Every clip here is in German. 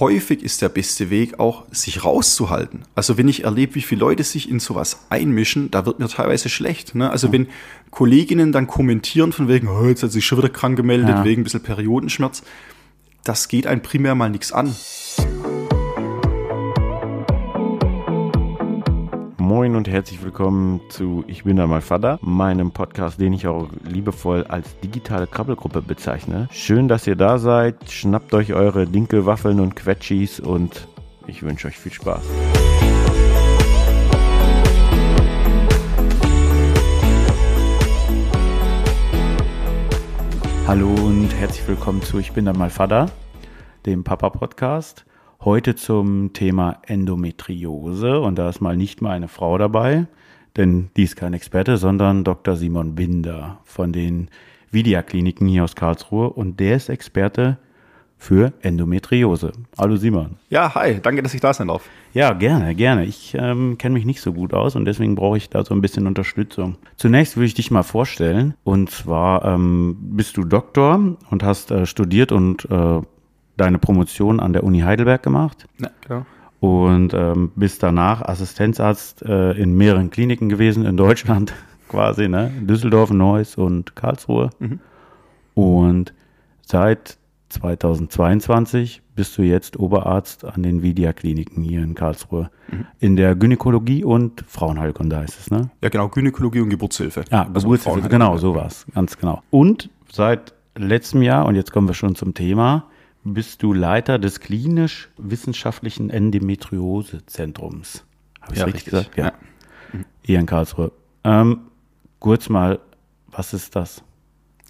häufig ist der beste Weg auch, sich rauszuhalten. Also wenn ich erlebe, wie viele Leute sich in sowas einmischen, da wird mir teilweise schlecht. Ne? Also wenn Kolleginnen dann kommentieren von wegen, oh, jetzt hat sich schon wieder krank gemeldet, Ja. wegen ein bisschen Periodenschmerz, das geht einem primär mal nichts an. Moin und herzlich willkommen zu Ich bin da mal Vater, meinem Podcast, den ich auch liebevoll als digitale Krabbelgruppe bezeichne. Schön, dass ihr da seid. Schnappt euch eure Dinkelwaffeln und Quetschis und ich wünsche euch viel Spaß. Hallo und herzlich willkommen zu Ich bin da mal Vater, dem Papa-Podcast. Heute zum Thema Endometriose und da ist mal nicht mal eine Frau dabei, denn die ist kein Experte, sondern Dr. Simon Binder von den Vidia-Kliniken hier aus Karlsruhe und der ist Experte für Endometriose. Hallo Simon. Ja, hi, danke, dass ich da sein darf. Ja, gerne, gerne. Ich ähm, kenne mich nicht so gut aus und deswegen brauche ich da so ein bisschen Unterstützung. Zunächst würde ich dich mal vorstellen. Und zwar ähm, bist du Doktor und hast äh, studiert und äh, deine Promotion an der Uni Heidelberg gemacht Ja, genau. und ähm, bist danach Assistenzarzt äh, in mehreren Kliniken gewesen in Deutschland quasi, ne? Düsseldorf, Neuss und Karlsruhe. Und seit 2022 bist du jetzt Oberarzt an den Vidia-Kliniken hier in Karlsruhe. In der Gynäkologie und Frauenheilkunde heißt es, ne? Ja, genau, Gynäkologie und Geburtshilfe. Ja, Also Geburtshilfe, genau, so war's, ganz genau. Und seit letztem Jahr, und jetzt kommen wir schon zum Thema, bist du Leiter des klinisch-wissenschaftlichen Endometriose-Zentrums. Habe ich Ja, richtig, richtig. gesagt? Ja. Hier in Karlsruhe. Ähm, kurz mal, was ist das?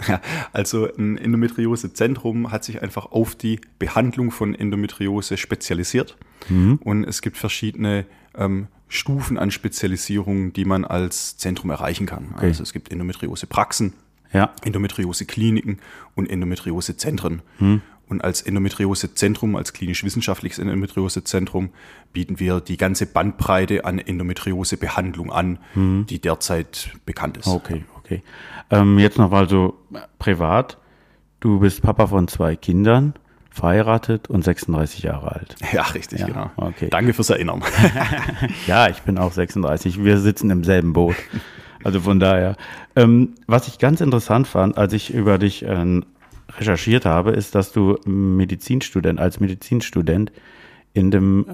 Ja, also ein Endometriose-Zentrum hat sich einfach auf die Behandlung von Endometriose spezialisiert. Und es gibt verschiedene ähm, Stufen an Spezialisierung, die man als Zentrum erreichen kann. Also es gibt Endometriose-Praxen, Ja, Endometriose-Kliniken und Endometriose-Zentren. Und als Endometriose-Zentrum, als klinisch-wissenschaftliches Endometriose-Zentrum, bieten wir die ganze Bandbreite an Endometriose-Behandlung an, die derzeit bekannt ist. okay, okay. Ähm, jetzt noch mal so privat. Du bist Papa von zwei Kindern, verheiratet und 36 Jahre alt. Ja, richtig, Ja, genau. okay. Danke fürs Erinnern. Ja, ich bin auch 36. Wir sitzen im selben Boot. Also von daher. Ähm, was ich ganz interessant fand, als ich über dich ähm, recherchiert habe, ist, dass du Medizinstudent, als Medizinstudent in dem,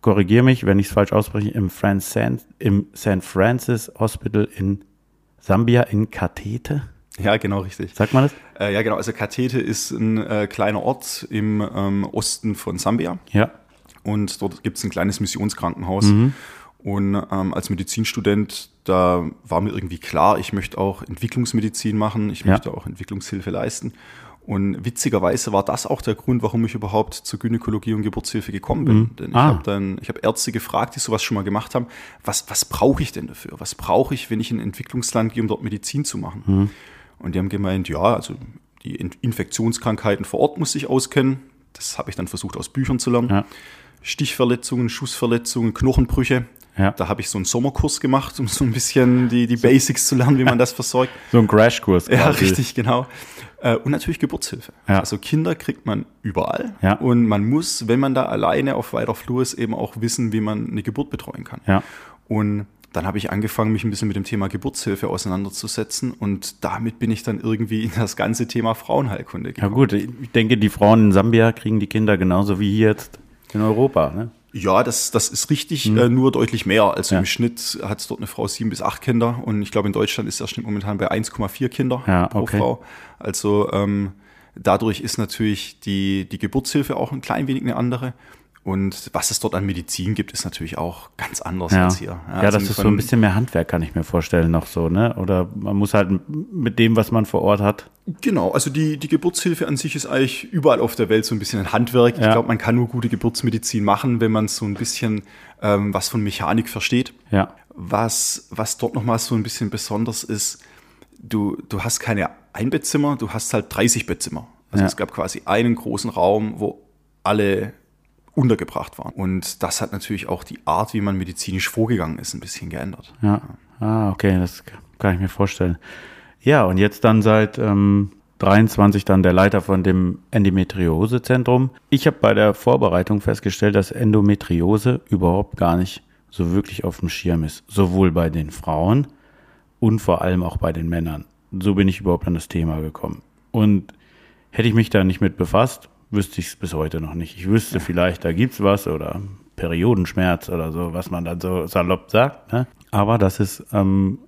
korrigier mich, wenn ich es falsch ausspreche, im, Franz San, im St. Francis Hospital in Sambia in Katete. ja, genau, richtig. Sagt man das? Äh, ja, genau. Also Katete ist ein äh, kleiner Ort im ähm, Osten von Sambia. Ja. Und dort gibt es ein kleines Missionskrankenhaus. Und ähm, als Medizinstudent, da war mir irgendwie klar, ich möchte auch Entwicklungsmedizin machen, ich Ja. möchte auch Entwicklungshilfe leisten. Und witzigerweise war das auch der Grund, warum ich überhaupt zur Gynäkologie und Geburtshilfe gekommen bin. Denn ich Ah. habe dann, ich habe Ärzte gefragt, die sowas schon mal gemacht haben, was, was brauche ich denn dafür? Was brauche ich, wenn ich in ein Entwicklungsland gehe, um dort Medizin zu machen? Und die haben gemeint, ja, also die In- Infektionskrankheiten vor Ort muss ich auskennen. Das habe ich dann versucht aus Büchern zu lernen. Ja. Stichverletzungen, Schussverletzungen, Knochenbrüche. Ja. Da habe ich so einen Sommerkurs gemacht, um so ein bisschen die, die Basics zu lernen, wie man das versorgt. So ein Crashkurs. Ja, richtig, genau. Äh, Und natürlich Geburtshilfe. Ja. Also Kinder kriegt man überall. Ja. Und man muss, wenn man da alleine auf weiter Flur ist, eben auch wissen, wie man eine Geburt betreuen kann. Ja. Und dann habe ich angefangen, mich ein bisschen mit dem Thema Geburtshilfe auseinanderzusetzen. Und damit bin ich dann irgendwie in das ganze Thema Frauenheilkunde Ja gekommen. gut, ich denke, die Frauen in Sambia kriegen die Kinder genauso wie hier jetzt in Europa. Ne? Ja, das, das ist richtig, äh, nur deutlich mehr. Also Mhm. Ja. im Schnitt hat dort eine Frau sieben bis acht Kinder und ich glaube in Deutschland ist der Schnitt momentan bei 1,4 Kinder Ja, pro okay. Frau. Also ähm, dadurch ist natürlich die, die Geburtshilfe auch ein klein wenig eine andere. Und was es dort an Medizin gibt, ist natürlich auch ganz anders Ja, als hier. ja, also das ist so ein bisschen mehr Handwerk, kann ich mir vorstellen, noch so, ne? Oder man muss halt mit dem, was man vor Ort hat. Genau, also die, die Geburtshilfe an sich ist eigentlich überall auf der Welt so ein bisschen ein Handwerk. Ich Ja. glaube, man kann nur gute Geburtsmedizin machen, wenn man so ein bisschen ähm, was von Mechanik versteht. Ja. Was, was dort nochmal so ein bisschen besonders ist, du, du hast keine Einbettzimmer, du hast halt 30 Bettzimmer. Also Ja. es gab quasi einen großen Raum, wo alle untergebracht waren. Und das hat natürlich auch die Art, wie man medizinisch vorgegangen ist, ein bisschen geändert. Ja. Ah, okay, das kann ich mir vorstellen. Ja, und jetzt dann seit ähm, 23 dann der Leiter von dem Endometriosezentrum. Ich habe bei der Vorbereitung festgestellt, dass Endometriose überhaupt gar nicht so wirklich auf dem Schirm ist. Sowohl bei den Frauen und vor allem auch bei den Männern. So bin ich überhaupt an das Thema gekommen. Und hätte ich mich da nicht mit befasst, wüsste ich es bis heute noch nicht. Ich wüsste ja. vielleicht, da gibt's was oder Periodenschmerz oder so, was man dann so salopp sagt. Ne? Aber das ist ähm,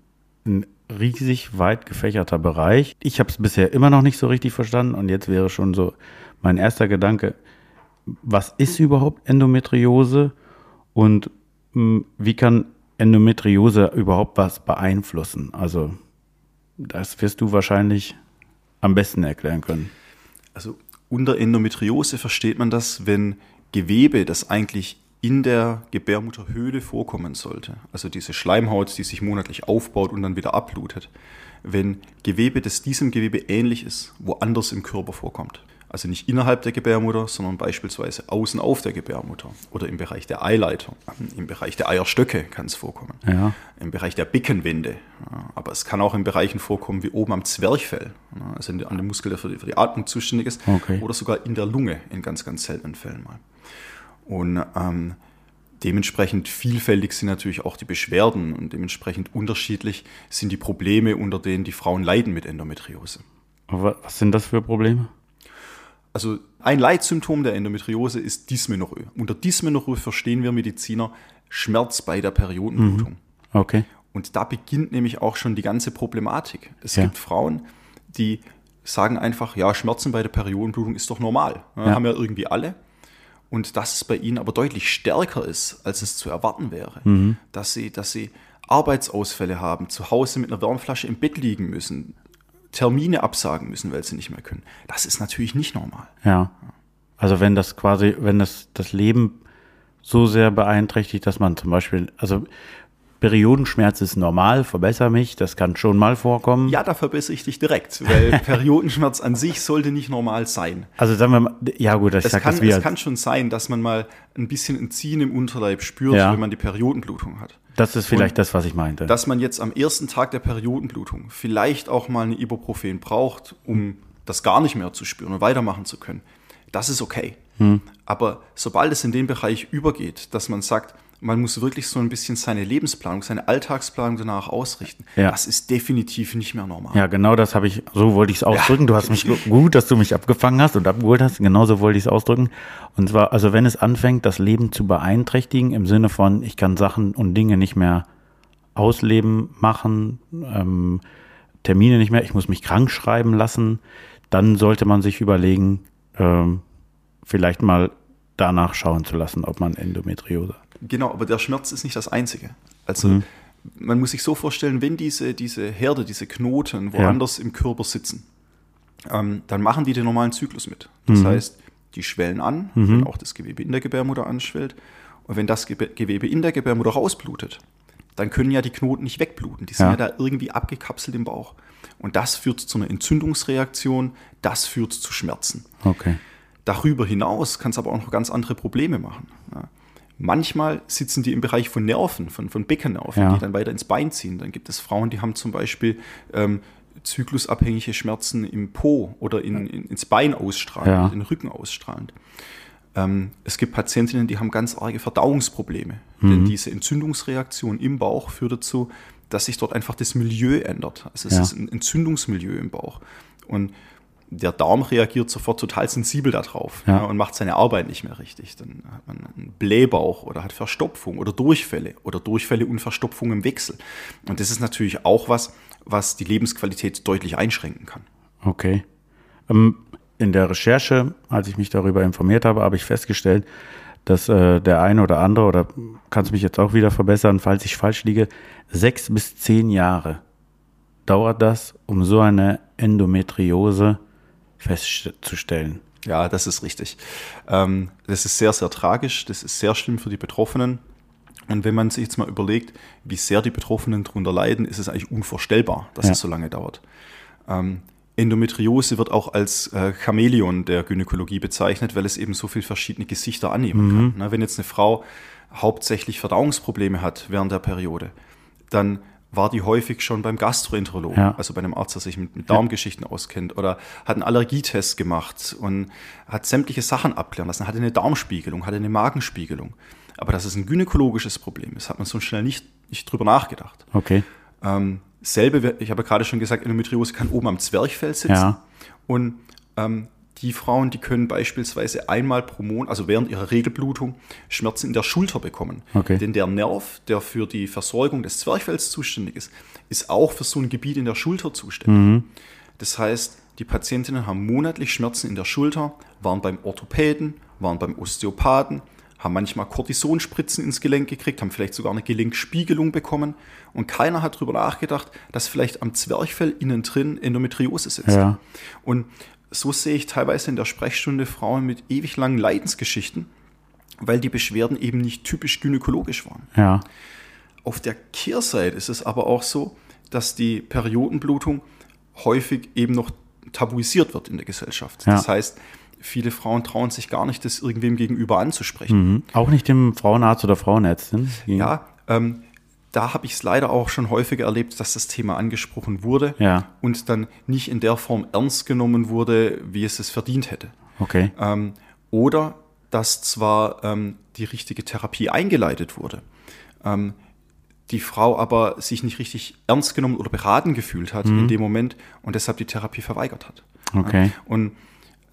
ein riesig weit gefächerter Bereich. Ich habe es bisher immer noch nicht so richtig verstanden und jetzt wäre schon so mein erster Gedanke, was ist überhaupt Endometriose und mh, hm, wie kann Endometriose überhaupt was beeinflussen? Also das wirst du wahrscheinlich am besten erklären können. Also unter Endometriose versteht man das, wenn Gewebe, das eigentlich in der Gebärmutterhöhle vorkommen sollte, also diese Schleimhaut, die sich monatlich aufbaut und dann wieder abblutet, wenn Gewebe, das diesem Gewebe ähnlich ist, woanders im Körper vorkommt. Also nicht innerhalb der Gebärmutter, sondern beispielsweise außen auf der Gebärmutter oder im Bereich der Eileiter. Im Bereich der Eierstöcke kann es vorkommen. Ja. Im Bereich der Beckenwände. Aber es kann auch in Bereichen vorkommen wie oben am Zwerchfell, also an dem Muskel, der für die, für die Atmung zuständig ist. Okay. Oder sogar in der Lunge in ganz, ganz seltenen Fällen mal. Und ähm, dementsprechend vielfältig sind natürlich auch die Beschwerden und dementsprechend unterschiedlich sind die Probleme, unter denen die Frauen leiden mit Endometriose. Aber was sind das für Probleme? Also ein Leitsymptom der Endometriose ist Dysmenorrhoe. Unter Dysmenorrhoe verstehen wir Mediziner Schmerz bei der Periodenblutung. Mhm. Okay. Und da beginnt nämlich auch schon die ganze Problematik. Es ja. gibt Frauen, die sagen einfach, ja, Schmerzen bei der Periodenblutung ist doch normal. Ja, ja. Haben ja irgendwie alle. Und dass es bei ihnen aber deutlich stärker ist, als es zu erwarten wäre. Mhm. Dass, sie, dass sie Arbeitsausfälle haben, zu Hause mit einer Wärmflasche im Bett liegen müssen, Termine absagen müssen, weil sie nicht mehr können. Das ist natürlich nicht normal. Ja. Also wenn das quasi, wenn das das Leben so sehr beeinträchtigt, dass man zum Beispiel, also Periodenschmerz ist normal, verbessere mich, das kann schon mal vorkommen. Ja, da verbessere ich dich direkt, weil Periodenschmerz an sich sollte nicht normal sein. Also sagen wir mal, ja gut, ich es sag kann, das wie Es kann schon sein, dass man mal ein bisschen ein Ziehen im Unterleib spürt, ja. wenn man die Periodenblutung hat. Das ist vielleicht Und das, was ich meinte. Dass man jetzt am ersten Tag der Periodenblutung vielleicht auch mal eine Ibuprofen braucht, um das gar nicht mehr zu spüren und weitermachen zu können. Das ist okay. Hm. Aber sobald es in den Bereich übergeht, dass man sagt, man muss wirklich so ein bisschen seine Lebensplanung, seine Alltagsplanung danach ausrichten. Ja. Das ist definitiv nicht mehr normal. Ja, genau das habe ich, so wollte ich es ausdrücken. Ja. Du hast mich gut, dass du mich abgefangen hast und abgeholt hast. Genauso wollte ich es ausdrücken. Und zwar, also wenn es anfängt, das Leben zu beeinträchtigen, im Sinne von, ich kann Sachen und Dinge nicht mehr ausleben, machen, ähm, Termine nicht mehr, ich muss mich krank schreiben lassen, dann sollte man sich überlegen, ähm, vielleicht mal danach schauen zu lassen, ob man Endometriose hat. Genau, aber der Schmerz ist nicht das Einzige. Also mhm. man muss sich so vorstellen, wenn diese, diese Herde, diese Knoten woanders ja. im Körper sitzen, ähm, dann machen die den normalen Zyklus mit. Das mhm. heißt, die schwellen an, mhm. wenn auch das Gewebe in der Gebärmutter anschwellt. Und wenn das Gewebe in der Gebärmutter rausblutet, dann können ja die Knoten nicht wegbluten. Die sind ja. ja da irgendwie abgekapselt im Bauch. Und das führt zu einer Entzündungsreaktion, das führt zu Schmerzen. Okay. Darüber hinaus kann es aber auch noch ganz andere Probleme machen. Ja. Manchmal sitzen die im Bereich von Nerven, von, von Beckennerven, ja. die dann weiter ins Bein ziehen. Dann gibt es Frauen, die haben zum Beispiel ähm, zyklusabhängige Schmerzen im Po oder in, in, ins Bein ausstrahlend, ja. in den Rücken ausstrahlend. Ähm, es gibt Patientinnen, die haben ganz arge Verdauungsprobleme. Mhm. Denn diese Entzündungsreaktion im Bauch führt dazu, dass sich dort einfach das Milieu ändert. Also es ja. ist ein Entzündungsmilieu im Bauch. Und der Darm reagiert sofort total sensibel darauf ja. Ja, und macht seine Arbeit nicht mehr richtig. Dann hat man einen Blähbauch oder hat Verstopfung oder Durchfälle oder Durchfälle und Verstopfung im Wechsel. Und das ist natürlich auch was, was die Lebensqualität deutlich einschränken kann. Okay. Ähm, in der Recherche, als ich mich darüber informiert habe, habe ich festgestellt, dass äh, der eine oder andere, oder kannst du mich jetzt auch wieder verbessern, falls ich falsch liege, sechs bis zehn Jahre dauert das, um so eine Endometriose festzustellen. Ja, das ist richtig. Ähm, das ist sehr, sehr tragisch. Das ist sehr schlimm für die Betroffenen. Und wenn man sich jetzt mal überlegt, wie sehr die Betroffenen darunter leiden, ist es eigentlich unvorstellbar, dass ja. es so lange dauert. Ähm, Endometriose wird auch als äh, Chamäleon der Gynäkologie bezeichnet, weil es eben so viele verschiedene Gesichter annehmen mhm. kann. Na, wenn jetzt eine Frau hauptsächlich Verdauungsprobleme hat während der Periode, dann war die häufig schon beim Gastroenterologen, Ja. also bei einem Arzt, der sich mit, mit Darmgeschichten auskennt, oder hat einen Allergietest gemacht und hat sämtliche Sachen abklären lassen, hatte eine Darmspiegelung, hatte eine Magenspiegelung. Aber dass es ein gynäkologisches Problem ist, hat man so schnell nicht, nicht drüber nachgedacht. Okay. Ähm, selbe, ich habe gerade schon gesagt, Endometriose kann oben am Zwerchfell sitzen. Ja. Und ähm, die Frauen, die können beispielsweise einmal pro Monat, also während ihrer Regelblutung, Schmerzen in der Schulter bekommen. Okay. Denn der Nerv, der für die Versorgung des Zwerchfells zuständig ist, ist auch für so ein Gebiet in der Schulter zuständig. Das heißt, die Patientinnen haben monatlich Schmerzen in der Schulter, waren beim Orthopäden, waren beim Osteopathen, haben manchmal Kortisonspritzen ins Gelenk gekriegt, haben vielleicht sogar eine Gelenkspiegelung bekommen und keiner hat darüber nachgedacht, dass vielleicht am Zwerchfell innen drin Endometriose sitzt. Ja. Und so sehe ich teilweise in der Sprechstunde Frauen mit ewig langen Leidensgeschichten, weil die Beschwerden eben nicht typisch gynäkologisch waren. Ja. Auf der Kehrseite ist es aber auch so, dass die Periodenblutung häufig eben noch tabuisiert wird in der Gesellschaft. Ja. Das heißt, viele Frauen trauen sich gar nicht, das irgendwem gegenüber anzusprechen. Mhm. Auch nicht dem Frauenarzt oder Frauenärztin? Ja, ähm, da habe ich es leider auch schon häufiger erlebt, dass das Thema angesprochen wurde Ja. und dann nicht in der Form ernst genommen wurde, wie es es verdient hätte. Okay. Ähm, oder dass zwar ähm, die richtige Therapie eingeleitet wurde, ähm, die Frau aber sich nicht richtig ernst genommen oder beraten gefühlt hat in dem Moment und deshalb die Therapie verweigert hat. Okay. Und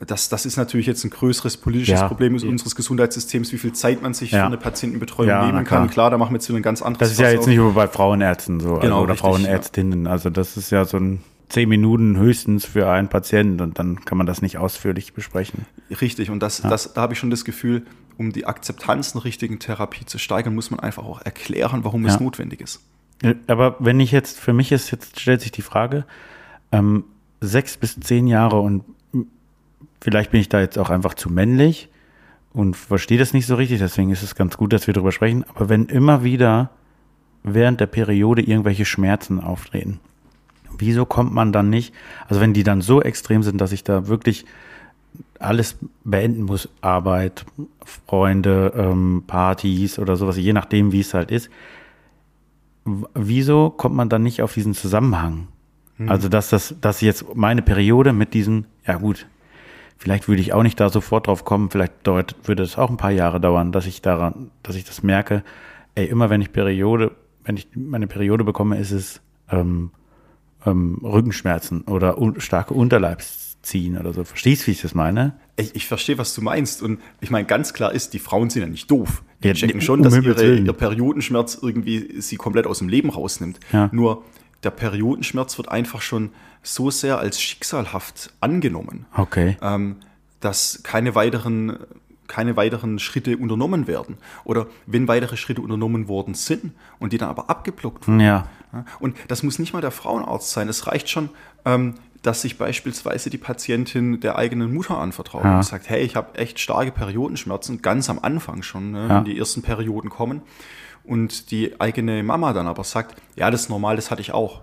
das, das ist natürlich jetzt ein größeres politisches Ja. Problem unseres Gesundheitssystems, wie viel Zeit man sich Ja. für eine Patientenbetreuung Ja, nehmen klar. kann. Klar, da machen wir jetzt ein ganz anderes Das ist ja Fass jetzt auf. nicht nur bei Frauenärzten so Genau, also, oder richtig, Frauenärztinnen. Also das ist ja so ein zehn Minuten höchstens für einen Patienten und dann kann man das nicht ausführlich besprechen. Richtig, und das, das, da habe ich schon das Gefühl, um die Akzeptanz einer richtigen Therapie zu steigern, muss man einfach auch erklären, warum es Ja. notwendig ist. Ja, Aber wenn ich jetzt, für mich ist jetzt, stellt sich die Frage, ähm, sechs bis zehn Jahre und vielleicht bin ich da jetzt auch einfach zu männlich und verstehe das nicht so richtig, deswegen ist es ganz gut, dass wir darüber sprechen. Aber wenn immer wieder während der Periode irgendwelche Schmerzen auftreten, wieso kommt man dann nicht, also wenn die dann so extrem sind, dass ich da wirklich alles beenden muss, Arbeit, Freunde, ähm, Partys oder sowas, je nachdem, wie es halt ist, wieso kommt man dann nicht auf diesen Zusammenhang? Also, dass das, dass jetzt meine Periode mit diesen, ja gut, vielleicht würde ich auch nicht da sofort drauf kommen, vielleicht dauert, würde es auch ein paar Jahre dauern, dass ich daran, dass ich das merke, ey, immer wenn ich Periode, wenn ich meine Periode bekomme, ist es ähm, ähm, Rückenschmerzen oder un starke Unterleibsziehen oder so. Verstehst du, wie ich das meine? Ich, ich verstehe, was du meinst. Und ich meine, ganz klar ist, die Frauen sind ja nicht doof. Die Ja, checken um schon, dass Himmels ihre, ihr Periodenschmerz irgendwie sie komplett aus dem Leben rausnimmt. Ja. Nur der Periodenschmerz wird einfach schon so sehr als schicksalhaft angenommen, Okay. ähm, dass keine weiteren, keine weiteren Schritte unternommen werden. Oder wenn weitere Schritte unternommen worden sind und die dann aber abgeblockt wurden. Ja. Und das muss nicht mal der Frauenarzt sein. Es reicht schon, ähm, dass sich beispielsweise die Patientin der eigenen Mutter anvertraut Ja. und sagt, hey, ich habe echt starke Periodenschmerzen, ganz am Anfang schon, ne, Ja. wenn die ersten Perioden kommen. Und die eigene Mama dann aber sagt, ja, das ist normal, das hatte ich auch.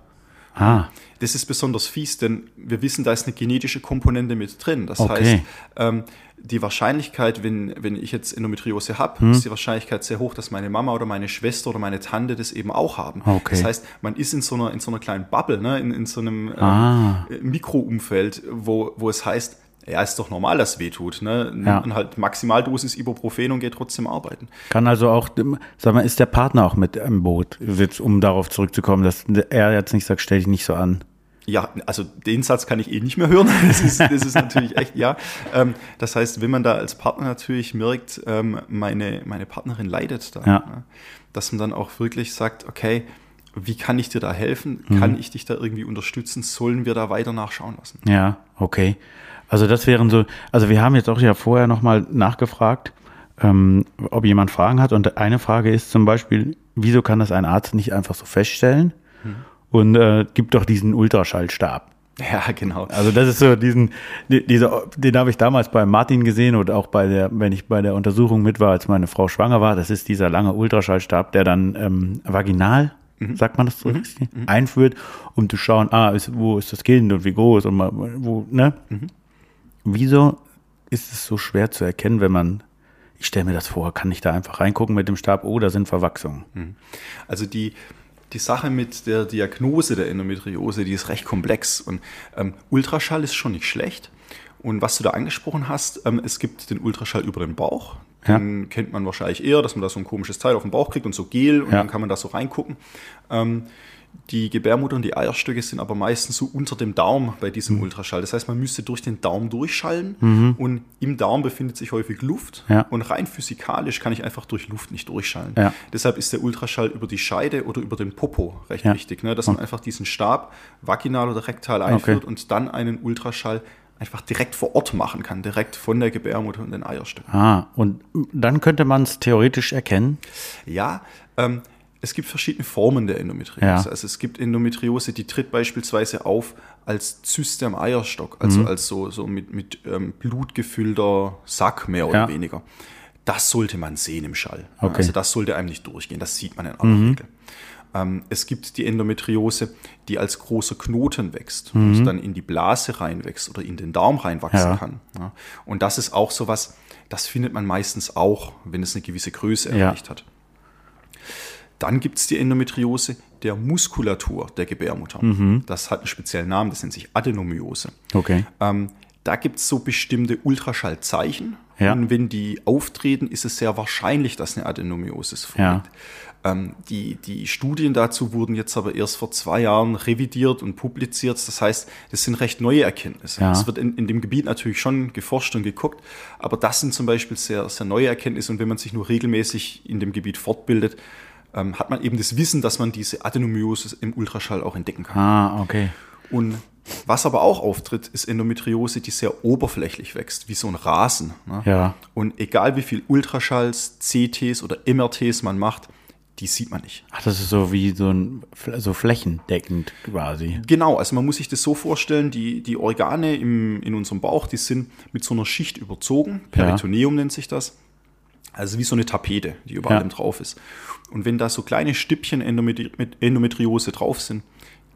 Ah, Das ist besonders fies, denn wir wissen, da ist eine genetische Komponente mit drin. Das Okay. heißt, ähm, die Wahrscheinlichkeit, wenn, wenn ich jetzt Endometriose habe, Hm. ist die Wahrscheinlichkeit sehr hoch, dass meine Mama oder meine Schwester oder meine Tante das eben auch haben. Okay. Das heißt, man ist in so einer, in so einer kleinen Bubble, ne? in, in so einem ähm, Ah. äh, Mikroumfeld, wo, wo es heißt, ja, ist doch normal, dass weh tut. Ne? Nimmt Ja. man halt Maximaldosis Ibuprofen und geht trotzdem arbeiten. Kann also auch, sag mal, ist der Partner auch mit im Boot, jetzt, um darauf zurückzukommen, dass er jetzt nicht sagt, stell dich nicht so an. Ja, also den Satz kann ich eh nicht mehr hören. Das ist, das ist natürlich echt, ja. Ähm, das heißt, wenn man da als Partner natürlich merkt, ähm, meine, meine Partnerin leidet da, Ja. ne, dass man dann auch wirklich sagt, okay, wie kann ich dir da helfen? Mhm. Kann ich dich da irgendwie unterstützen? Sollen wir da weiter nachschauen lassen? Ja, okay. Also das wären so, also wir haben jetzt auch ja vorher nochmal nachgefragt, ähm, ob jemand Fragen hat. Und eine Frage ist zum Beispiel, wieso kann das ein Arzt nicht einfach so feststellen? Und äh, gibt doch diesen Ultraschallstab. Ja, genau. Also das ist so diesen, die- diese, den habe ich damals bei Martin gesehen und auch bei der, wenn ich bei der Untersuchung mit war, als meine Frau schwanger war. Das ist dieser lange Ultraschallstab, der dann ähm, vaginal, sagt man das so, richtig, einführt, um zu schauen, ah, ist, wo ist das Kind und wie groß und mal, wo, ne? Wieso ist es so schwer zu erkennen, wenn man, ich stelle mir das vor, kann ich da einfach reingucken mit dem Stab, oh, da sind Verwachsungen. Also die, die Sache mit der Diagnose der Endometriose, die ist recht komplex und ähm, Ultraschall ist schon nicht schlecht. Und was du da angesprochen hast, ähm, es gibt den Ultraschall über den Bauch. Den ja. kennt man wahrscheinlich eher, dass man da so ein komisches Teil auf den Bauch kriegt und so Gel und ja. dann kann man da so reingucken. Ähm, die Gebärmutter und die Eierstöcke sind aber meistens so unter dem Daumen bei diesem mhm. Ultraschall. Das heißt, man müsste durch den Daumen durchschallen mhm. und im Daumen befindet sich häufig Luft ja. und rein physikalisch kann ich einfach durch Luft nicht durchschallen. Ja. Deshalb ist der Ultraschall über die Scheide oder über den Popo recht ja. wichtig, ne? dass man einfach diesen Stab vaginal oder rektal einführt okay. und dann einen Ultraschall einfach direkt vor Ort machen kann, direkt von der Gebärmutter und den Eierstöcken. Ah, und dann könnte man es theoretisch erkennen? Ja, ähm, es gibt verschiedene Formen der Endometriose. Ja. Also es gibt Endometriose, die tritt beispielsweise auf als Zyste am Eierstock, also mhm. als so, so mit, mit ähm, Blut gefüllter Sack mehr oder ja. weniger. Das sollte man sehen im Schall. Okay. Also das sollte einem nicht durchgehen, das sieht man in aller mhm. Regel. Ähm, es gibt die Endometriose, die als großer Knoten wächst mhm. und dann in die Blase reinwächst oder in den Darm reinwachsen ja. kann. Und das ist auch so was, das findet man meistens auch, wenn es eine gewisse Größe erreicht hat. Dann gibt es die Endometriose der Muskulatur der Gebärmutter. Mhm. Das hat einen speziellen Namen, das nennt sich Adenomiose. Okay. Ähm, da gibt es so bestimmte Ultraschallzeichen. Ja. Und wenn die auftreten, ist es sehr wahrscheinlich, dass eine Adenomiosis vorliegt. Ja. Ähm, die, die Studien dazu wurden jetzt aber erst vor zwei Jahren revidiert und publiziert. Das heißt, das sind recht neue Erkenntnisse. Ja. Es wird in, in dem Gebiet natürlich schon geforscht und geguckt, aber das sind zum Beispiel sehr, sehr neue Erkenntnisse. Und wenn man sich nur regelmäßig in dem Gebiet fortbildet, ähm, hat man eben das Wissen, dass man diese Adenomyosis im Ultraschall auch entdecken kann. Ah, okay. Und was aber auch auftritt, ist Endometriose, die sehr oberflächlich wächst, wie so ein Rasen. Ne? Ja. Und egal wie viel Ultraschalls, CTs oder MRTs man macht, die sieht man nicht. Ach, das ist so wie so ein so flächendeckend quasi. Genau, also man muss sich das so vorstellen, die, die Organe im, in unserem Bauch, die sind mit so einer Schicht überzogen, Peritoneum ja. nennt sich das. Also wie so eine Tapete, die über ja. allem drauf ist. Und wenn da so kleine Stückchen Endometri Endometriose drauf sind,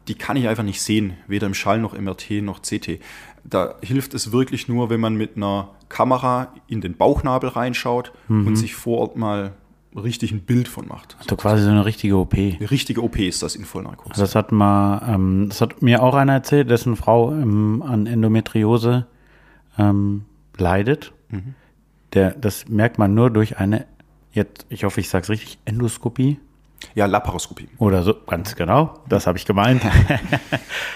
die kann ich einfach nicht sehen, weder im Schall noch MRT noch CT. Da hilft es wirklich nur, wenn man mit einer Kamera in den Bauchnabel reinschaut mhm. und sich vor Ort mal richtig ein Bild von macht. Also quasi so eine richtige OP. Eine richtige OP ist das in Vollnarkose. Das hat mal, ähm, das hat mir auch einer erzählt, dessen Frau ähm, an Endometriose ähm, leidet. Mhm. Der, das merkt man nur durch eine, jetzt, ich hoffe, ich sage es richtig, Endoskopie. Ja, Laparoskopie. Oder so, ganz genau, das habe ich gemeint.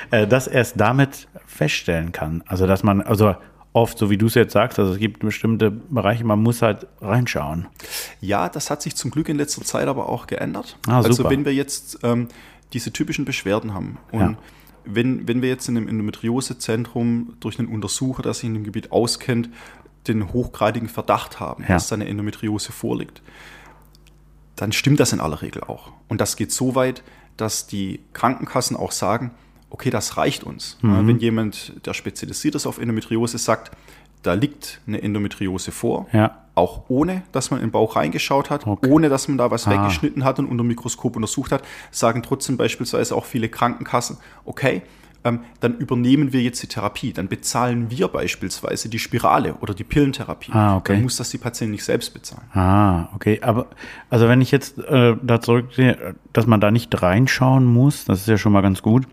Dass er es damit feststellen kann. Also, dass man, also oft, so wie du es jetzt sagst, also es gibt bestimmte Bereiche, man muss halt reinschauen. Ja, das hat sich zum Glück in letzter Zeit aber auch geändert. Ah, also wenn wir jetzt ähm, diese typischen Beschwerden haben und ja. wenn, wenn wir jetzt in einem Endometriosezentrum durch einen Untersucher, der sich in dem Gebiet auskennt, den hochgradigen Verdacht haben, ja. dass da eine Endometriose vorliegt, dann stimmt das in aller Regel auch. Und das geht so weit, dass die Krankenkassen auch sagen, okay, das reicht uns. Mhm. Wenn jemand, der spezialisiert ist auf Endometriose, sagt, da liegt eine Endometriose vor, ja. auch ohne, dass man im Bauch reingeschaut hat, okay. ohne, dass man da was ah. weggeschnitten hat und unter dem Mikroskop untersucht hat, sagen trotzdem beispielsweise auch viele Krankenkassen, okay, ähm, dann übernehmen wir jetzt die Therapie. Dann bezahlen wir beispielsweise die Spirale oder die Pillentherapie. Ah, okay. Dann muss das die Patientin nicht selbst bezahlen. Ah, okay. Aber also wenn ich jetzt äh, da zurücksehe, dass man da nicht reinschauen muss, das ist ja schon mal ganz gut.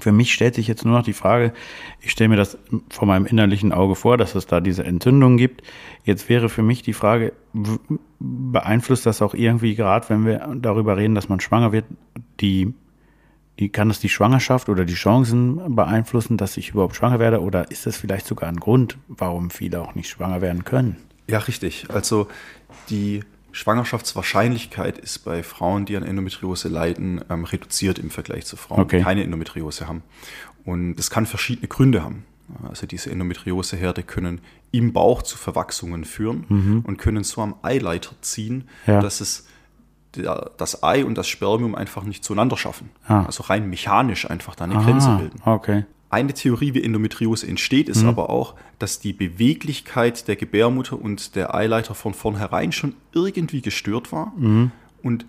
Für mich stellt sich jetzt nur noch die Frage, ich stelle mir das vor meinem innerlichen Auge vor, dass es da diese Entzündung gibt. Jetzt wäre für mich die Frage, beeinflusst das auch irgendwie gerade, wenn wir darüber reden, dass man schwanger wird, die die, kann das die Schwangerschaft oder die Chancen beeinflussen, dass ich überhaupt schwanger werde? Oder ist das vielleicht sogar ein Grund, warum viele auch nicht schwanger werden können? Ja, richtig. Also die Schwangerschaftswahrscheinlichkeit ist bei Frauen, die an Endometriose leiden, ähm, reduziert im Vergleich zu Frauen, okay. die keine Endometriose haben. Und das kann verschiedene Gründe haben. Also diese Endometrioseherde können im Bauch zu Verwachsungen führen mhm. und können so am Eileiter ziehen, ja. dass es der, das Ei und das Spermium einfach nicht zueinander schaffen. Ah. Also rein mechanisch einfach da eine Aha, Grenze bilden. Okay. Eine Theorie, wie Endometriose entsteht, ist mhm. aber auch, dass die Beweglichkeit der Gebärmutter und der Eileiter von vornherein schon irgendwie gestört war mhm. und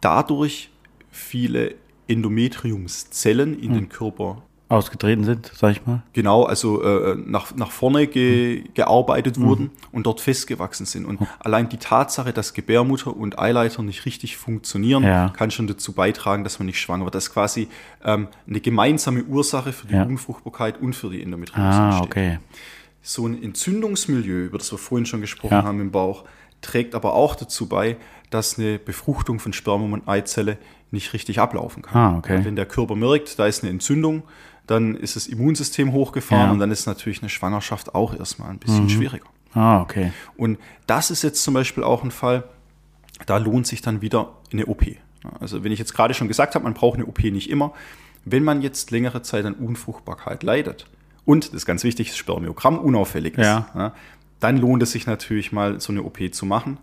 dadurch viele Endometriumszellen in mhm. den Körper ausgetreten sind, sag ich mal. Genau, also äh, nach, nach vorne ge, gearbeitet wurden und dort festgewachsen sind. Und allein die Tatsache, dass Gebärmutter und Eileiter nicht richtig funktionieren, Ja. kann schon dazu beitragen, dass man nicht schwanger wird. Das ist quasi ähm, eine gemeinsame Ursache für die Ja. Unfruchtbarkeit und für die Endometriose. Ah, entsteht. okay. So ein Entzündungsmilieu, über das wir vorhin schon gesprochen Ja. haben im Bauch, trägt aber auch dazu bei, dass eine Befruchtung von Spermium und Eizelle nicht richtig ablaufen kann. Ah, okay. Wenn der Körper merkt, da ist eine Entzündung, dann ist das Immunsystem hochgefahren Ja. Mhm. und dann ist natürlich eine Schwangerschaft auch erstmal ein bisschen schwieriger. Ah, okay. Und das ist jetzt zum Beispiel auch ein Fall, da lohnt sich dann wieder eine OP. Also wenn ich jetzt gerade schon gesagt habe, man braucht eine OP nicht immer. Wenn man jetzt längere Zeit an Unfruchtbarkeit leidet und, das ist ganz wichtig, das Spermiogramm unauffällig ist, Ja. dann lohnt es sich natürlich mal so eine OP zu machen,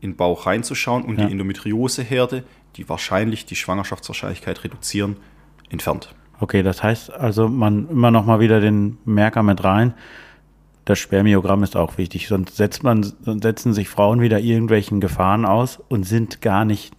in den Bauch reinzuschauen und Ja. die Endometrioseherde, die wahrscheinlich die Schwangerschaftswahrscheinlichkeit reduzieren, entfernt. Okay, das heißt also, man immer noch mal wieder den Merker mit rein. Das Spermiogramm ist auch wichtig, sonst setzt man, sonst setzen sich Frauen wieder irgendwelchen Gefahren aus und sind gar nicht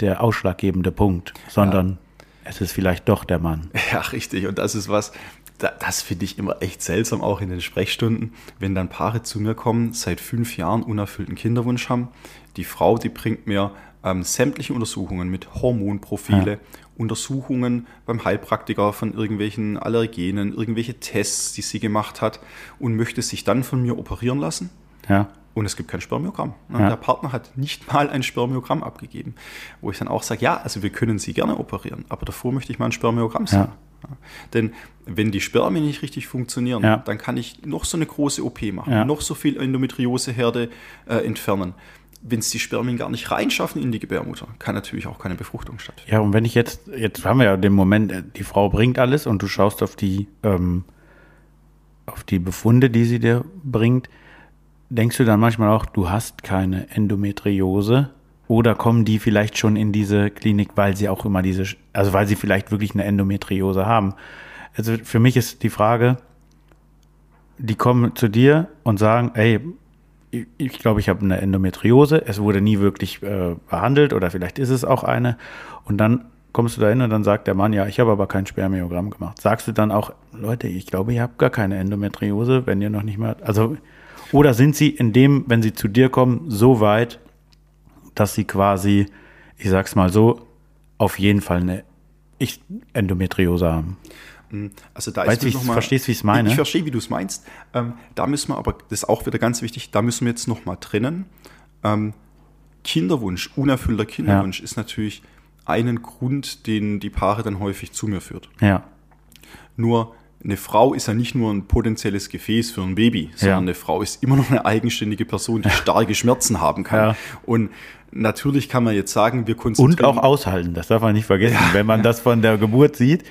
der ausschlaggebende Punkt, sondern es ist vielleicht doch der Mann. Ja, richtig. Und das ist was, da, das finde ich immer echt seltsam, auch in den Sprechstunden, wenn dann Paare zu mir kommen, seit fünf Jahren unerfüllten Kinderwunsch haben. Die Frau, die bringt mir ähm, sämtliche Untersuchungen mit Hormonprofile, Ja. Untersuchungen beim Heilpraktiker von irgendwelchen Allergenen, irgendwelche Tests, die sie gemacht hat und möchte sich dann von mir operieren lassen. Ja, Und es gibt kein Spermiogramm. Ja. Der Partner hat nicht mal ein Spermiogramm abgegeben. Wo ich dann auch sage, ja, also wir können Sie gerne operieren, aber davor möchte ich mal ein Spermiogramm sehen. Ja. Denn wenn die Spermien nicht richtig funktionieren, dann kann ich noch so eine große OP machen, noch so viel Endometrioseherde äh, entfernen. Wenn es die Spermien gar nicht reinschaffen in die Gebärmutter, kann natürlich auch keine Befruchtung stattfinden. Ja, und wenn ich jetzt, jetzt haben wir ja den Moment, äh, die Frau bringt alles und du schaust auf die, ähm, auf die Befunde, die sie dir bringt, denkst du dann manchmal auch, du hast keine Endometriose? Oder kommen die vielleicht schon in diese Klinik, weil sie auch immer diese, also weil sie vielleicht wirklich eine Endometriose haben? Also für mich ist die Frage, die kommen zu dir und sagen, ey, ich- ich glaube, ich habe eine Endometriose. Es wurde nie wirklich äh, behandelt oder vielleicht ist es auch eine. Und dann kommst du da hin und dann sagt der Mann, ja, ich habe aber kein Spermiogramm gemacht. Sagst du dann auch, Leute, ich glaube, ihr habt gar keine Endometriose, wenn ihr noch nicht mal, also, oder sind sie in dem, wenn sie zu dir kommen, so weit, dass sie quasi, ich sag's mal so, auf jeden Fall eine Endometriose haben? Also da Weißt du, ist noch ich- mal- verstehst, wie ich's meine? Ich verstehe, wie du es meinst. Ähm, da müssen wir aber, das ist auch wieder ganz wichtig, da müssen wir jetzt noch mal trennen. Ähm, Kinderwunsch, unerfüllter Kinderwunsch ist natürlich einen Grund, den die Paare dann häufig zu mir führt. Ja, Nur eine Frau ist ja nicht nur ein potenzielles Gefäß für ein Baby, sondern Ja. eine Frau ist immer noch eine eigenständige Person, die starke Schmerzen haben kann. Ja. Und natürlich kann man jetzt sagen, wir Und konzentrieren auch aushalten, das darf man nicht vergessen. Wenn man das von der Geburt sieht,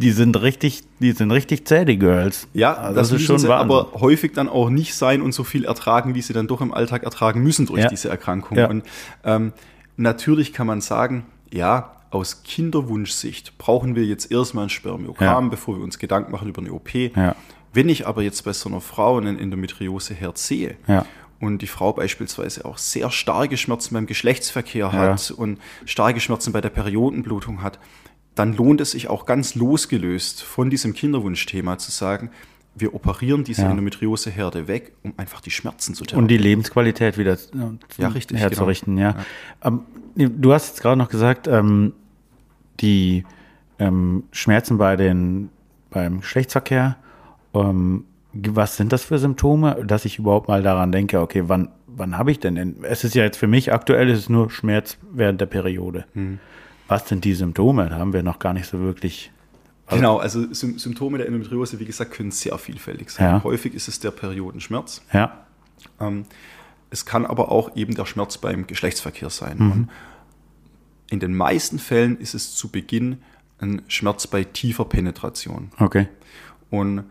die sind richtig, die sind richtig zäh, die Girls. Ja, Also das, ist müssen schon sie Wahnsinn. aber häufig dann auch nicht sein und so viel ertragen, wie sie dann doch im Alltag ertragen müssen durch Ja. diese Erkrankung. Ja. Und ähm, natürlich kann man sagen, ja, aus Kinderwunschsicht brauchen wir jetzt erstmal ein Spermiogramm, Ja. bevor wir uns Gedanken machen über eine OP. Wenn ich aber jetzt bei so einer Frau einen Endometrioseherd sehe und die Frau beispielsweise auch sehr starke Schmerzen beim Geschlechtsverkehr hat und starke Schmerzen bei der Periodenblutung hat, dann lohnt es sich auch ganz losgelöst von diesem Kinderwunschthema zu sagen, wir operieren diese Ja. Endometrioseherde weg, um einfach die Schmerzen zu therapieren. Und die Lebensqualität wieder äh, Ja, richtig, herzurichten, ja. Ähm, du hast jetzt gerade noch gesagt, ähm, die ähm, Schmerzen bei den, beim Geschlechtsverkehr, was sind das für Symptome, dass ich überhaupt mal daran denke, okay, wann, wann habe ich denn? Es ist ja jetzt für mich aktuell, ist es nur Schmerz während der Periode. Hm. Was sind die Symptome? Da haben wir noch gar nicht so wirklich. Genau, also Sym- Symptome der Endometriose, wie gesagt, können sehr vielfältig sein. Ja. Häufig ist es der Periodenschmerz. Ja, Ähm, es kann aber auch eben der Schmerz beim Geschlechtsverkehr sein. Mhm. In den meisten Fällen ist es zu Beginn ein Schmerz bei tiefer Penetration. okay. Und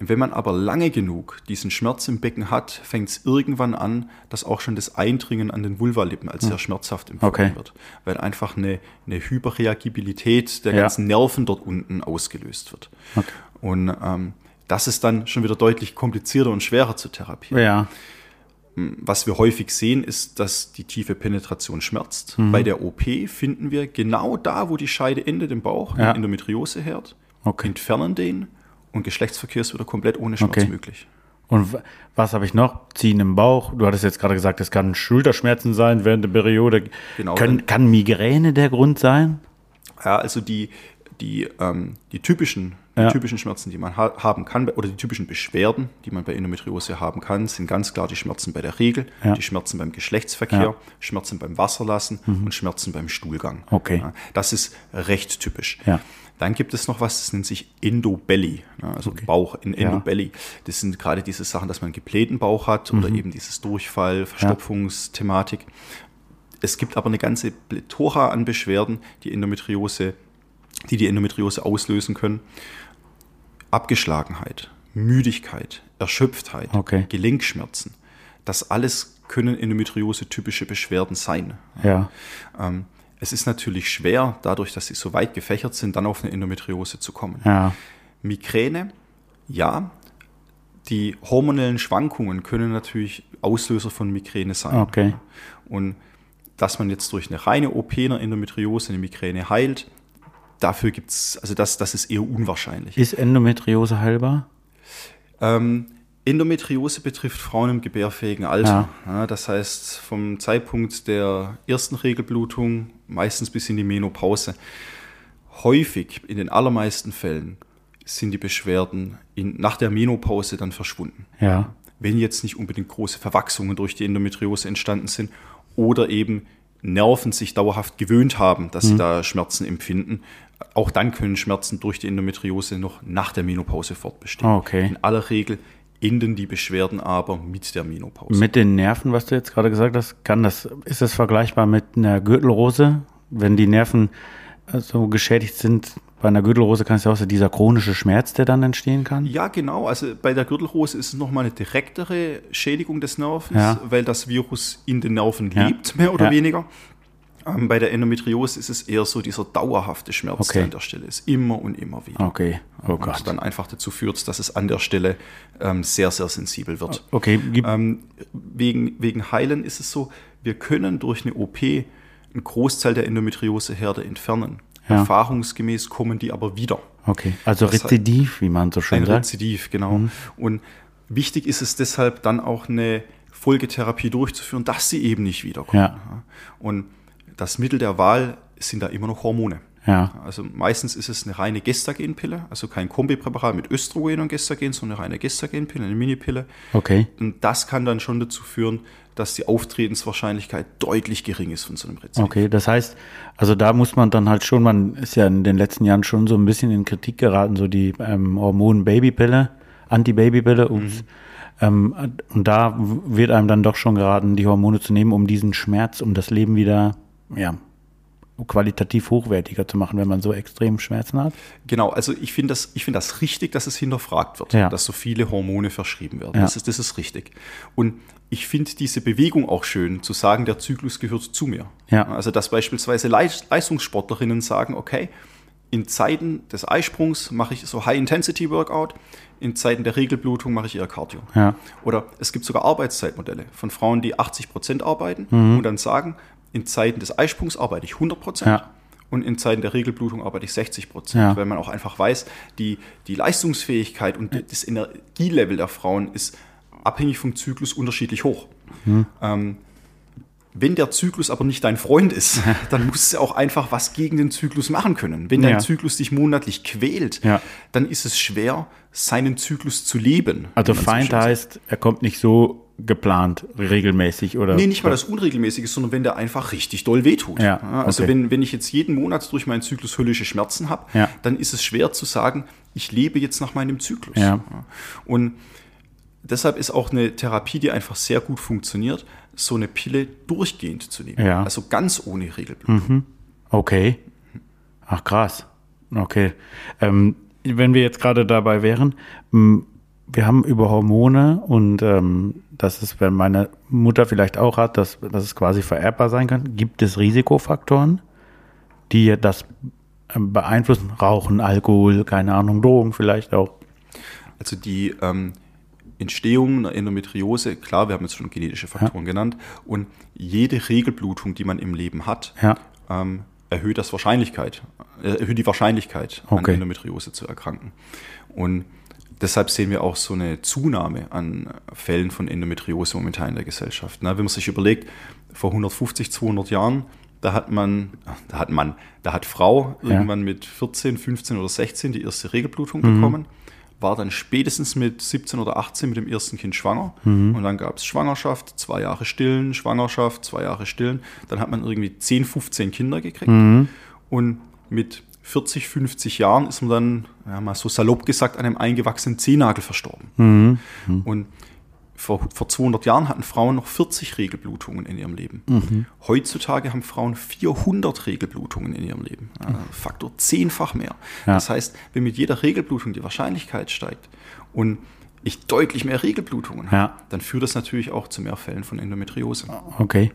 wenn man aber lange genug diesen Schmerz im Becken hat, fängt es irgendwann an, dass auch schon das Eindringen an den Vulvalippen als sehr schmerzhaft empfunden Okay. wird. Weil einfach eine, eine Hyperreagibilität der Ja. ganzen Nerven dort unten ausgelöst wird. Okay. Und ähm, das ist dann schon wieder deutlich komplizierter und schwerer zu therapieren. Ja, Was wir häufig sehen, ist, dass die tiefe Penetration schmerzt. Mhm. Bei der OP finden wir genau da, wo die Scheide endet im Bauch, Ja. Endometrioseherd. Okay. entfernen den und Geschlechtsverkehr ist wieder komplett ohne Schmerz Okay. möglich. Und was habe ich noch? Ziehen im Bauch. Du hattest jetzt gerade gesagt, es kann Schulterschmerzen sein während der Periode. Genau. Können, kann Migräne der Grund sein? Ja, also die, die, ähm, die typischen, die Ja. typischen Schmerzen, die man ha haben kann, oder die typischen Beschwerden, die man bei Endometriose haben kann, sind ganz klar die Schmerzen bei der Regel, Ja. die Schmerzen beim Geschlechtsverkehr, Ja. Mhm. Schmerzen beim Wasserlassen und Schmerzen beim Stuhlgang. Okay. Das ist recht typisch. Ja. Dann gibt es noch was, das nennt sich Endobelly, ja, also Bauch in Ja. Endobelly. Das sind gerade diese Sachen, dass man einen geblähten Bauch hat Mhm. oder eben dieses Durchfall, Verstopfungsthematik. Es gibt aber eine ganze Plethora an Beschwerden, die Endometriose, die die Endometriose auslösen können. Abgeschlagenheit, Müdigkeit, Erschöpftheit, Okay. Gelenkschmerzen. Das alles können Endometriose-typische Beschwerden sein. Ja. Ähm, es ist natürlich schwer, dadurch, dass sie so weit gefächert sind, dann auf eine Endometriose zu kommen. Ja. Migräne, ja. Die hormonellen Schwankungen können natürlich Auslöser von Migräne sein. Okay. Und dass man jetzt durch eine reine OP einer Endometriose eine Migräne heilt, dafür gibt es, also das, das ist eher unwahrscheinlich. Ist Endometriose heilbar? Ähm, Endometriose betrifft Frauen im gebärfähigen Alter. Ja. das heißt, vom Zeitpunkt der ersten Regelblutung meistens bis in die Menopause. Häufig, in den allermeisten Fällen, sind die Beschwerden in, nach der Menopause dann verschwunden. Ja. Wenn jetzt nicht unbedingt große Verwachsungen durch die Endometriose entstanden sind oder eben Nerven sich dauerhaft gewöhnt haben, dass sie da Schmerzen empfinden. Auch dann können Schmerzen durch die Endometriose noch nach der Menopause fortbestehen. Ah, okay. In aller Regel enden die Beschwerden aber mit der Menopause. Mit den Nerven, was du jetzt gerade gesagt hast, kann das, ist das vergleichbar mit einer Gürtelrose? Wenn die Nerven äh, so geschädigt sind, bei einer Gürtelrose kann es ja auch so dieser chronische Schmerz, der dann entstehen kann? Ja, genau. Also bei der Gürtelrose ist es nochmal eine direktere Schädigung des Nervens, Ja. weil das Virus in den Nerven Ja. lebt, mehr oder Ja. weniger. Ähm, bei der Endometriose ist es eher so dieser dauerhafte Schmerz, Okay. der an der Stelle ist. Immer und immer wieder. Okay. Oh und Gott. dann einfach dazu führt, dass es an der Stelle ähm, sehr, sehr sensibel wird. Okay, Ähm, wegen, wegen Heilen ist es so, wir können durch eine OP einen Großteil der Endometrioseherde entfernen. Ja. Erfahrungsgemäß kommen die aber wieder. okay. Also das Rezidiv, wie man so schön Ein sagt. Rezidiv, genau. Mhm. Und wichtig ist es deshalb dann auch eine Folgetherapie durchzuführen, dass sie eben nicht wiederkommt. Ja. Und das Mittel der Wahl sind da immer noch Hormone. Ja. Also meistens ist es eine reine Gestagenpille, also kein Kombipräparat mit Östrogen und Gestagen, sondern eine reine Gestagenpille, eine Minipille. Okay. Und das kann dann schon dazu führen, dass die Auftretenswahrscheinlichkeit deutlich gering ist von so einem Rezept. Okay, das heißt, also da muss man dann halt schon, man ist ja in den letzten Jahren schon so ein bisschen in Kritik geraten, so die ähm, Hormon-Babypille, Anti-Babypille, ups. Ähm, und da wird einem dann doch schon geraten, die Hormone zu nehmen, um diesen Schmerz, um das Leben wieder, ja, qualitativ hochwertiger zu machen, wenn man so extrem Schmerzen hat. Genau, also ich finde das, ich finde das richtig, dass es hinterfragt wird, Ja. dass so viele Hormone verschrieben werden. Ja. Das, ist, das ist richtig. Und ich finde diese Bewegung auch schön, zu sagen, der Zyklus gehört zu mir. Ja. Also dass beispielsweise Leis- Leistungssportlerinnen sagen, okay, in Zeiten des Eisprungs mache ich so High-Intensity-Workout, in Zeiten der Regelblutung mache ich eher Cardio. Ja. Oder es gibt sogar Arbeitszeitmodelle von Frauen, die 80 Prozent arbeiten Mhm. und dann sagen, in Zeiten des Eisprungs arbeite ich 100 Prozent Ja. und in Zeiten der Regelblutung arbeite ich 60 Prozent, Ja. weil man auch einfach weiß, die, die Leistungsfähigkeit und das Energielevel der Frauen ist abhängig vom Zyklus unterschiedlich hoch. Mhm. Ähm, wenn der Zyklus aber nicht dein Freund ist, dann musst du auch einfach was gegen den Zyklus machen können. Wenn dein Ja. Zyklus dich monatlich quält, Ja. dann ist es schwer, seinen Zyklus zu leben. Also so Feind sagt. heißt, er kommt nicht so geplant, regelmäßig oder. Nee, nicht mal das Unregelmäßige, sondern wenn der einfach richtig doll wehtut. Ja, also okay. wenn, wenn ich jetzt jeden Monat durch meinen Zyklus höllische Schmerzen habe, Ja. dann ist es schwer zu sagen, ich lebe jetzt nach meinem Zyklus. Ja. Und deshalb ist auch eine Therapie, die einfach sehr gut funktioniert, so eine Pille durchgehend zu nehmen. Ja. Also ganz ohne Regelblutung. Okay. Ach krass. Okay. Ähm, wenn wir jetzt gerade dabei wären, wir haben über Hormone und ähm, dass es, wenn meine Mutter vielleicht auch hat, dass, dass es quasi vererbbar sein kann. Gibt es Risikofaktoren, die das ähm, beeinflussen? Rauchen, Alkohol, keine Ahnung, Drogen vielleicht auch. Also die ähm, Entstehung einer Endometriose, klar, wir haben jetzt schon genetische Faktoren genannt, und jede Regelblutung, die man im Leben hat, Ja. ähm, erhöht das Wahrscheinlichkeit, äh, erhöht die Wahrscheinlichkeit, Okay. an Endometriose zu erkranken. Und deshalb sehen wir auch so eine Zunahme an Fällen von Endometriose momentan in der Gesellschaft. Na, wenn man sich überlegt, vor 150, 200 Jahren, da hat man, da hat man, da hat Frau Ja. irgendwann mit 14, 15 oder 16 die erste Regelblutung bekommen, war dann spätestens mit 17 oder 18 mit dem ersten Kind schwanger. Und dann gab es Schwangerschaft, zwei Jahre stillen, Schwangerschaft, zwei Jahre stillen, dann hat man irgendwie 10, 15 Kinder gekriegt. Und mit 40, 50 Jahren ist man dann, ja, mal so salopp gesagt, an einem eingewachsenen Zehennagel verstorben. Und vor, vor 200 Jahren hatten Frauen noch 40 Regelblutungen in ihrem Leben. Heutzutage haben Frauen 400 Regelblutungen in ihrem Leben. Ja, Faktor zehnfach mehr. Ja. Das heißt, wenn mit jeder Regelblutung die Wahrscheinlichkeit steigt und ich deutlich mehr Regelblutungen habe, Ja. dann führt das natürlich auch zu mehr Fällen von Endometriose. Okay.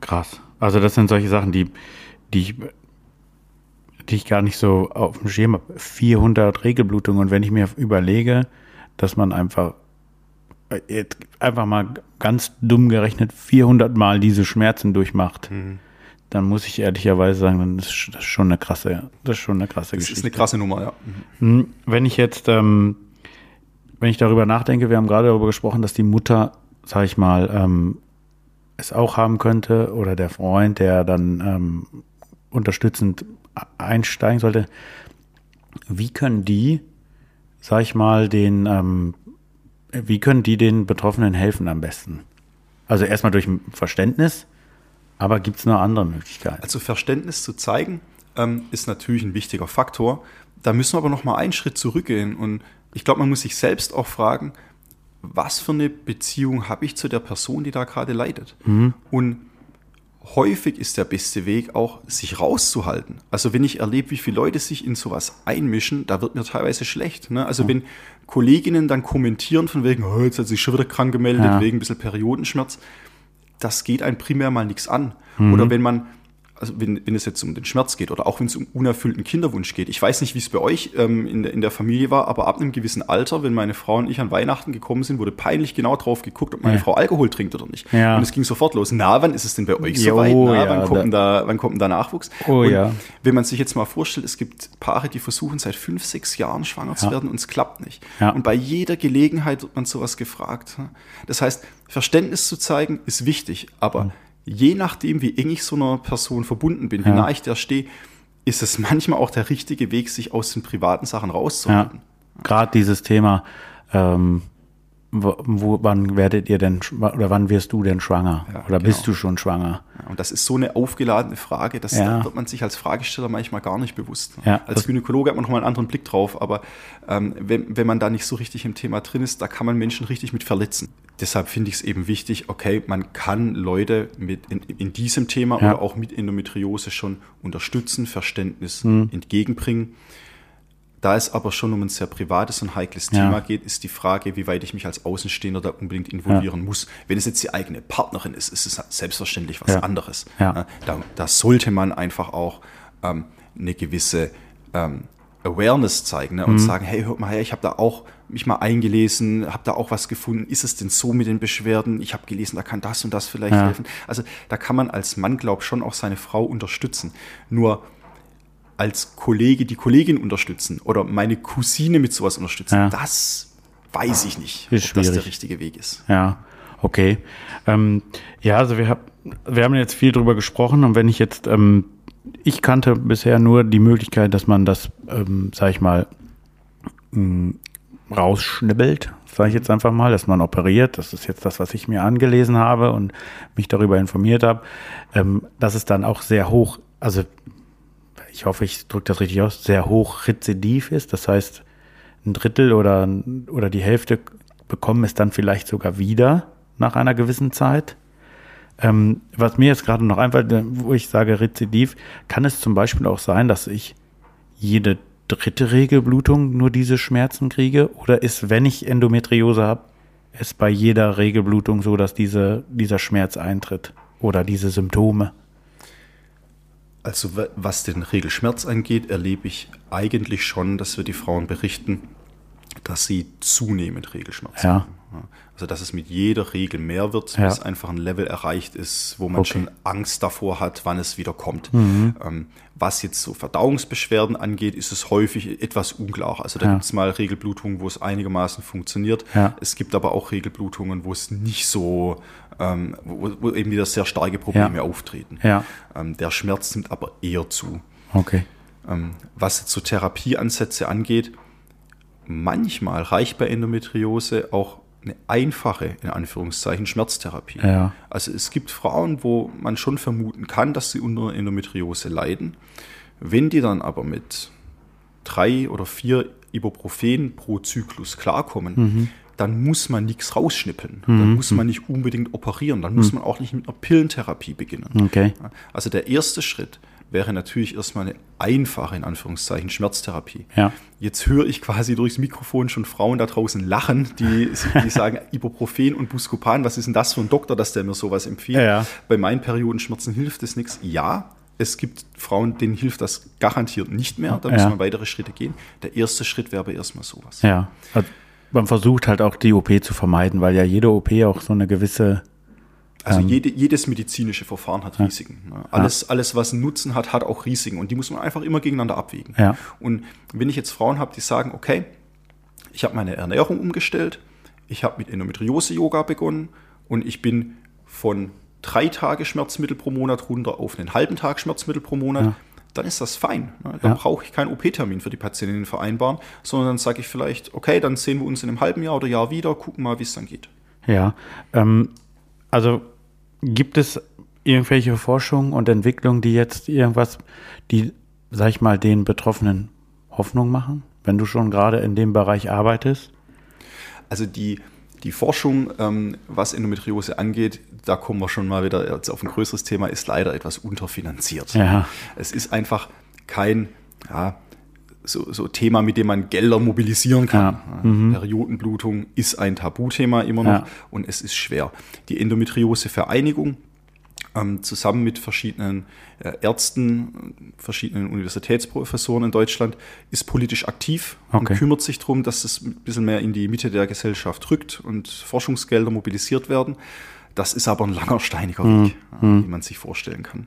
Krass. Also das sind solche Sachen, die, die ich, die ich gar nicht so auf dem Schirm habe. 400 Regelblutungen. Und wenn ich mir überlege, dass man einfach, äh, einfach mal ganz dumm gerechnet 400 Mal diese Schmerzen durchmacht, dann muss ich ehrlicherweise sagen, dann ist das schon eine krasse, das ist schon eine krasse Das Geschichte. ist eine krasse Nummer, ja. Hm, Wenn ich jetzt, ähm, wenn ich darüber nachdenke, wir haben gerade darüber gesprochen, dass die Mutter, sag ich mal, ähm, es auch haben könnte oder der Freund, der dann ähm, unterstützend einsteigen sollte. Wie können die, sag ich mal, den, ähm, wie können die den Betroffenen helfen am besten? Also erstmal durch Verständnis, aber gibt es noch andere Möglichkeiten? Also Verständnis zu zeigen, ähm, ist natürlich ein wichtiger Faktor. Da müssen wir aber noch mal einen Schritt zurückgehen. Und ich glaube, man muss sich selbst auch fragen, was für eine Beziehung habe ich zu der Person, die da gerade leidet? Und häufig ist der beste Weg auch, sich rauszuhalten. Also wenn ich erlebe, wie viele Leute sich in sowas einmischen, da wird mir teilweise schlecht. Ne? Also wenn Kolleginnen dann kommentieren von wegen, oh, jetzt hat sich schon wieder krank gemeldet, Ja. wegen ein bisschen Periodenschmerz, das geht einem primär mal nichts an. Mhm. Oder wenn man, also wenn, wenn es jetzt um den Schmerz geht oder auch wenn es um unerfüllten Kinderwunsch geht. Ich weiß nicht, wie es bei euch ähm, in, der, in der Familie war, aber ab einem gewissen Alter, wenn meine Frau und ich an Weihnachten gekommen sind, wurde peinlich genau drauf geguckt, ob meine Ja. Frau Alkohol trinkt oder nicht. Ja. Und es ging sofort los. Na, wann ist es denn bei euch Jo, soweit? Na, ja, wann, kommt denn da, wann kommt denn da Nachwuchs? Oh, und ja. wenn man sich jetzt mal vorstellt, es gibt Paare, die versuchen seit fünf, sechs Jahren schwanger zu werden und es klappt nicht. Ja. Und bei jeder Gelegenheit wird man sowas gefragt. Das heißt, Verständnis zu zeigen ist wichtig, aber je nachdem, wie eng ich so einer Person verbunden bin, wie Ja. nah ich der stehe, ist es manchmal auch der richtige Weg, sich aus den privaten Sachen Ja, rauszuhalten. gerade dieses Thema, ähm, wo, wann werdet ihr denn, oder wann wirst du denn schwanger? Ja, oder bist genau. du schon schwanger? Ja, Und das ist so eine aufgeladene Frage, das Ja. wird man sich als Fragesteller manchmal gar nicht bewusst. Als Gynäkologe hat man nochmal einen anderen Blick drauf, aber ähm, wenn, wenn man da nicht so richtig im Thema drin ist, da kann man Menschen richtig mit verletzen. Deshalb finde ich es eben wichtig, okay, man kann Leute mit in, in diesem Thema oder auch mit Endometriose schon unterstützen, Verständnis Hm. entgegenbringen. Da es aber schon um ein sehr privates und heikles Ja. Thema geht, ist die Frage, wie weit ich mich als Außenstehender da unbedingt involvieren muss. Wenn es jetzt die eigene Partnerin ist, ist es selbstverständlich was Ja. anderes. Ja. Da, da sollte man einfach auch ähm, eine gewisse ähm, Awareness zeigen ne? und sagen, hey, hört mal her, ich habe da auch mich mal eingelesen, habe da auch was gefunden. Ist es denn so mit den Beschwerden? Ich habe gelesen, da kann das und das vielleicht Ja. helfen. Also da kann man als Mann, glaube ich, schon auch seine Frau unterstützen. Nur als Kollege die Kollegin unterstützen oder meine Cousine mit sowas unterstützen, Ja. das weiß ich nicht, Ist ob das der schwierig. richtige Weg ist. Ja, okay. Ähm, ja, also wir, hab, wir haben jetzt viel drüber gesprochen und wenn ich jetzt, ähm, ich kannte bisher nur die Möglichkeit, dass man das, ähm, sag ich mal, mh, rausschnibbelt, sage ich jetzt einfach mal, dass man operiert. Das ist jetzt das, was ich mir angelesen habe und mich darüber informiert habe. Ähm, dass es dann auch sehr hoch, also ich hoffe, ich drücke das richtig aus, sehr hoch rezidiv ist. Das heißt, ein Drittel oder, oder die Hälfte bekommen es dann vielleicht sogar wieder nach einer gewissen Zeit. Ähm, was mir jetzt gerade noch einfällt, äh, wo ich sage Rezidiv, kann es zum Beispiel auch sein, dass ich jede dritte Regelblutung nur diese Schmerzen kriege? Oder ist, wenn ich Endometriose habe, es bei jeder Regelblutung so, dass diese, dieser Schmerz eintritt oder diese Symptome? Also wa- was den Regelschmerz angeht, erlebe ich eigentlich schon, dass wir die Frauen berichten, dass sie zunehmend Regelschmerz Ja. haben. Also dass es mit jeder Regel mehr wird, Ja. bis einfach ein Level erreicht ist, wo man Okay. schon Angst davor hat, wann es wieder kommt. Mhm. Ähm, was jetzt so Verdauungsbeschwerden angeht, ist es häufig etwas unklar. Also da Ja. gibt es mal Regelblutungen, wo es einigermaßen funktioniert. Ja. Es gibt aber auch Regelblutungen, wo es nicht so, ähm, wo, wo eben wieder sehr starke Probleme Ja. auftreten. Ja. Ähm, der Schmerz nimmt aber eher zu. Okay. Ähm, was jetzt so Therapieansätze angeht, manchmal reicht bei Endometriose auch eine einfache, in Anführungszeichen, Schmerztherapie. Ja. Also es gibt Frauen, wo man schon vermuten kann, dass sie unter Endometriose leiden. Wenn die dann aber mit drei oder vier Ibuprofen pro Zyklus klarkommen, Mhm. Dann muss man nichts rausschnippeln. Dann muss man nicht unbedingt operieren. Dann muss man auch nicht mit einer Pillentherapie beginnen. Okay. Also der erste Schritt wäre natürlich erstmal eine einfache, in Anführungszeichen, Schmerztherapie. Ja. Jetzt höre ich quasi durchs Mikrofon schon Frauen da draußen lachen, die, die sagen, Ibuprofen und Buscopan, was ist denn das für ein Doktor, dass der mir sowas empfiehlt? Ja. Bei meinen Periodenschmerzen hilft es nichts. Ja, es gibt Frauen, denen hilft das garantiert nicht mehr. Da Ja. müssen wir weitere Schritte gehen. Der erste Schritt wäre aber erstmal sowas. Ja. Man versucht halt auch die OP zu vermeiden, weil ja jede OP auch so eine gewisse. Also Ähm. jede, jedes medizinische Verfahren hat Risiken. ne? Alles, alles, was Nutzen hat, hat auch Risiken und die muss man einfach immer gegeneinander abwägen. Ja. Und wenn ich jetzt Frauen habe, die sagen, okay, ich habe meine Ernährung umgestellt, ich habe mit Endometriose-Yoga begonnen und ich bin von drei Tage Schmerzmittel pro Monat runter auf einen halben Tag Schmerzmittel pro Monat, Ja. Dann ist das fein. ne? Dann Ja. brauche ich keinen OP-Termin für die Patientin vereinbaren, sondern dann sage ich vielleicht, okay, dann sehen wir uns in einem halben Jahr oder Jahr wieder, gucken mal, wie es dann geht. Ja. Ähm, also gibt es irgendwelche Forschung und Entwicklungen, die jetzt irgendwas, die, sag ich mal, den Betroffenen Hoffnung machen, wenn du schon gerade in dem Bereich arbeitest? Also die, die Forschung, ähm, was Endometriose angeht, da kommen wir schon mal wieder jetzt auf ein größeres Thema, ist leider etwas unterfinanziert. Ja. Es ist einfach kein ja, so, so Thema, mit dem man Gelder mobilisieren kann. Ja. Periodenblutung ist ein Tabuthema immer noch und es ist schwer. Die Endometriose-Vereinigung zusammen mit verschiedenen äh, Ärzten, verschiedenen Universitätsprofessoren in Deutschland, ist politisch aktiv Okay. und kümmert sich darum, dass es ein bisschen mehr in die Mitte der Gesellschaft rückt und Forschungsgelder mobilisiert werden. Das ist aber ein langer, steiniger Weg, äh, wie man sich vorstellen kann.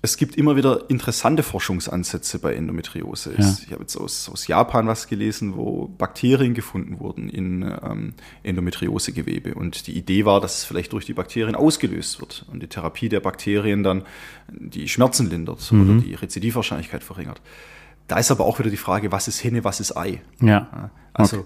Es gibt immer wieder interessante Forschungsansätze bei Endometriose. Ja. Ich habe jetzt aus, aus Japan was gelesen, wo Bakterien gefunden wurden in ähm, Endometriosegewebe. Und die Idee war, dass es vielleicht durch die Bakterien ausgelöst wird und die Therapie der Bakterien dann die Schmerzen lindert oder die Rezidivwahrscheinlichkeit verringert. Da ist aber auch wieder die Frage, was ist Henne, was ist Ei? Ja. Also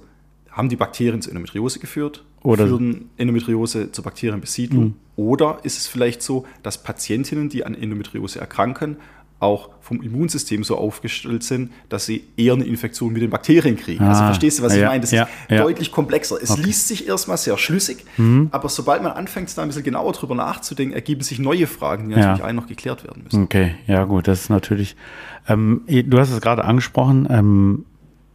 haben die Bakterien zu Endometriose geführt? Oder- führen Endometriose zur Bakterienbesiedlung? Oder ist es vielleicht so, dass Patientinnen, die an Endometriose erkranken, auch vom Immunsystem so aufgestellt sind, dass sie eher eine Infektion mit den Bakterien kriegen. also Ah, verstehst du, was ich ja, meine? Das ja, ist ja. Mhm. deutlich komplexer. Es liest sich erstmal sehr schlüssig, aber sobald man anfängt, da ein bisschen genauer drüber nachzudenken, ergeben sich neue Fragen, die natürlich allen noch geklärt werden müssen. Okay, ja gut, das ist natürlich. Ähm, du hast es gerade angesprochen, ähm,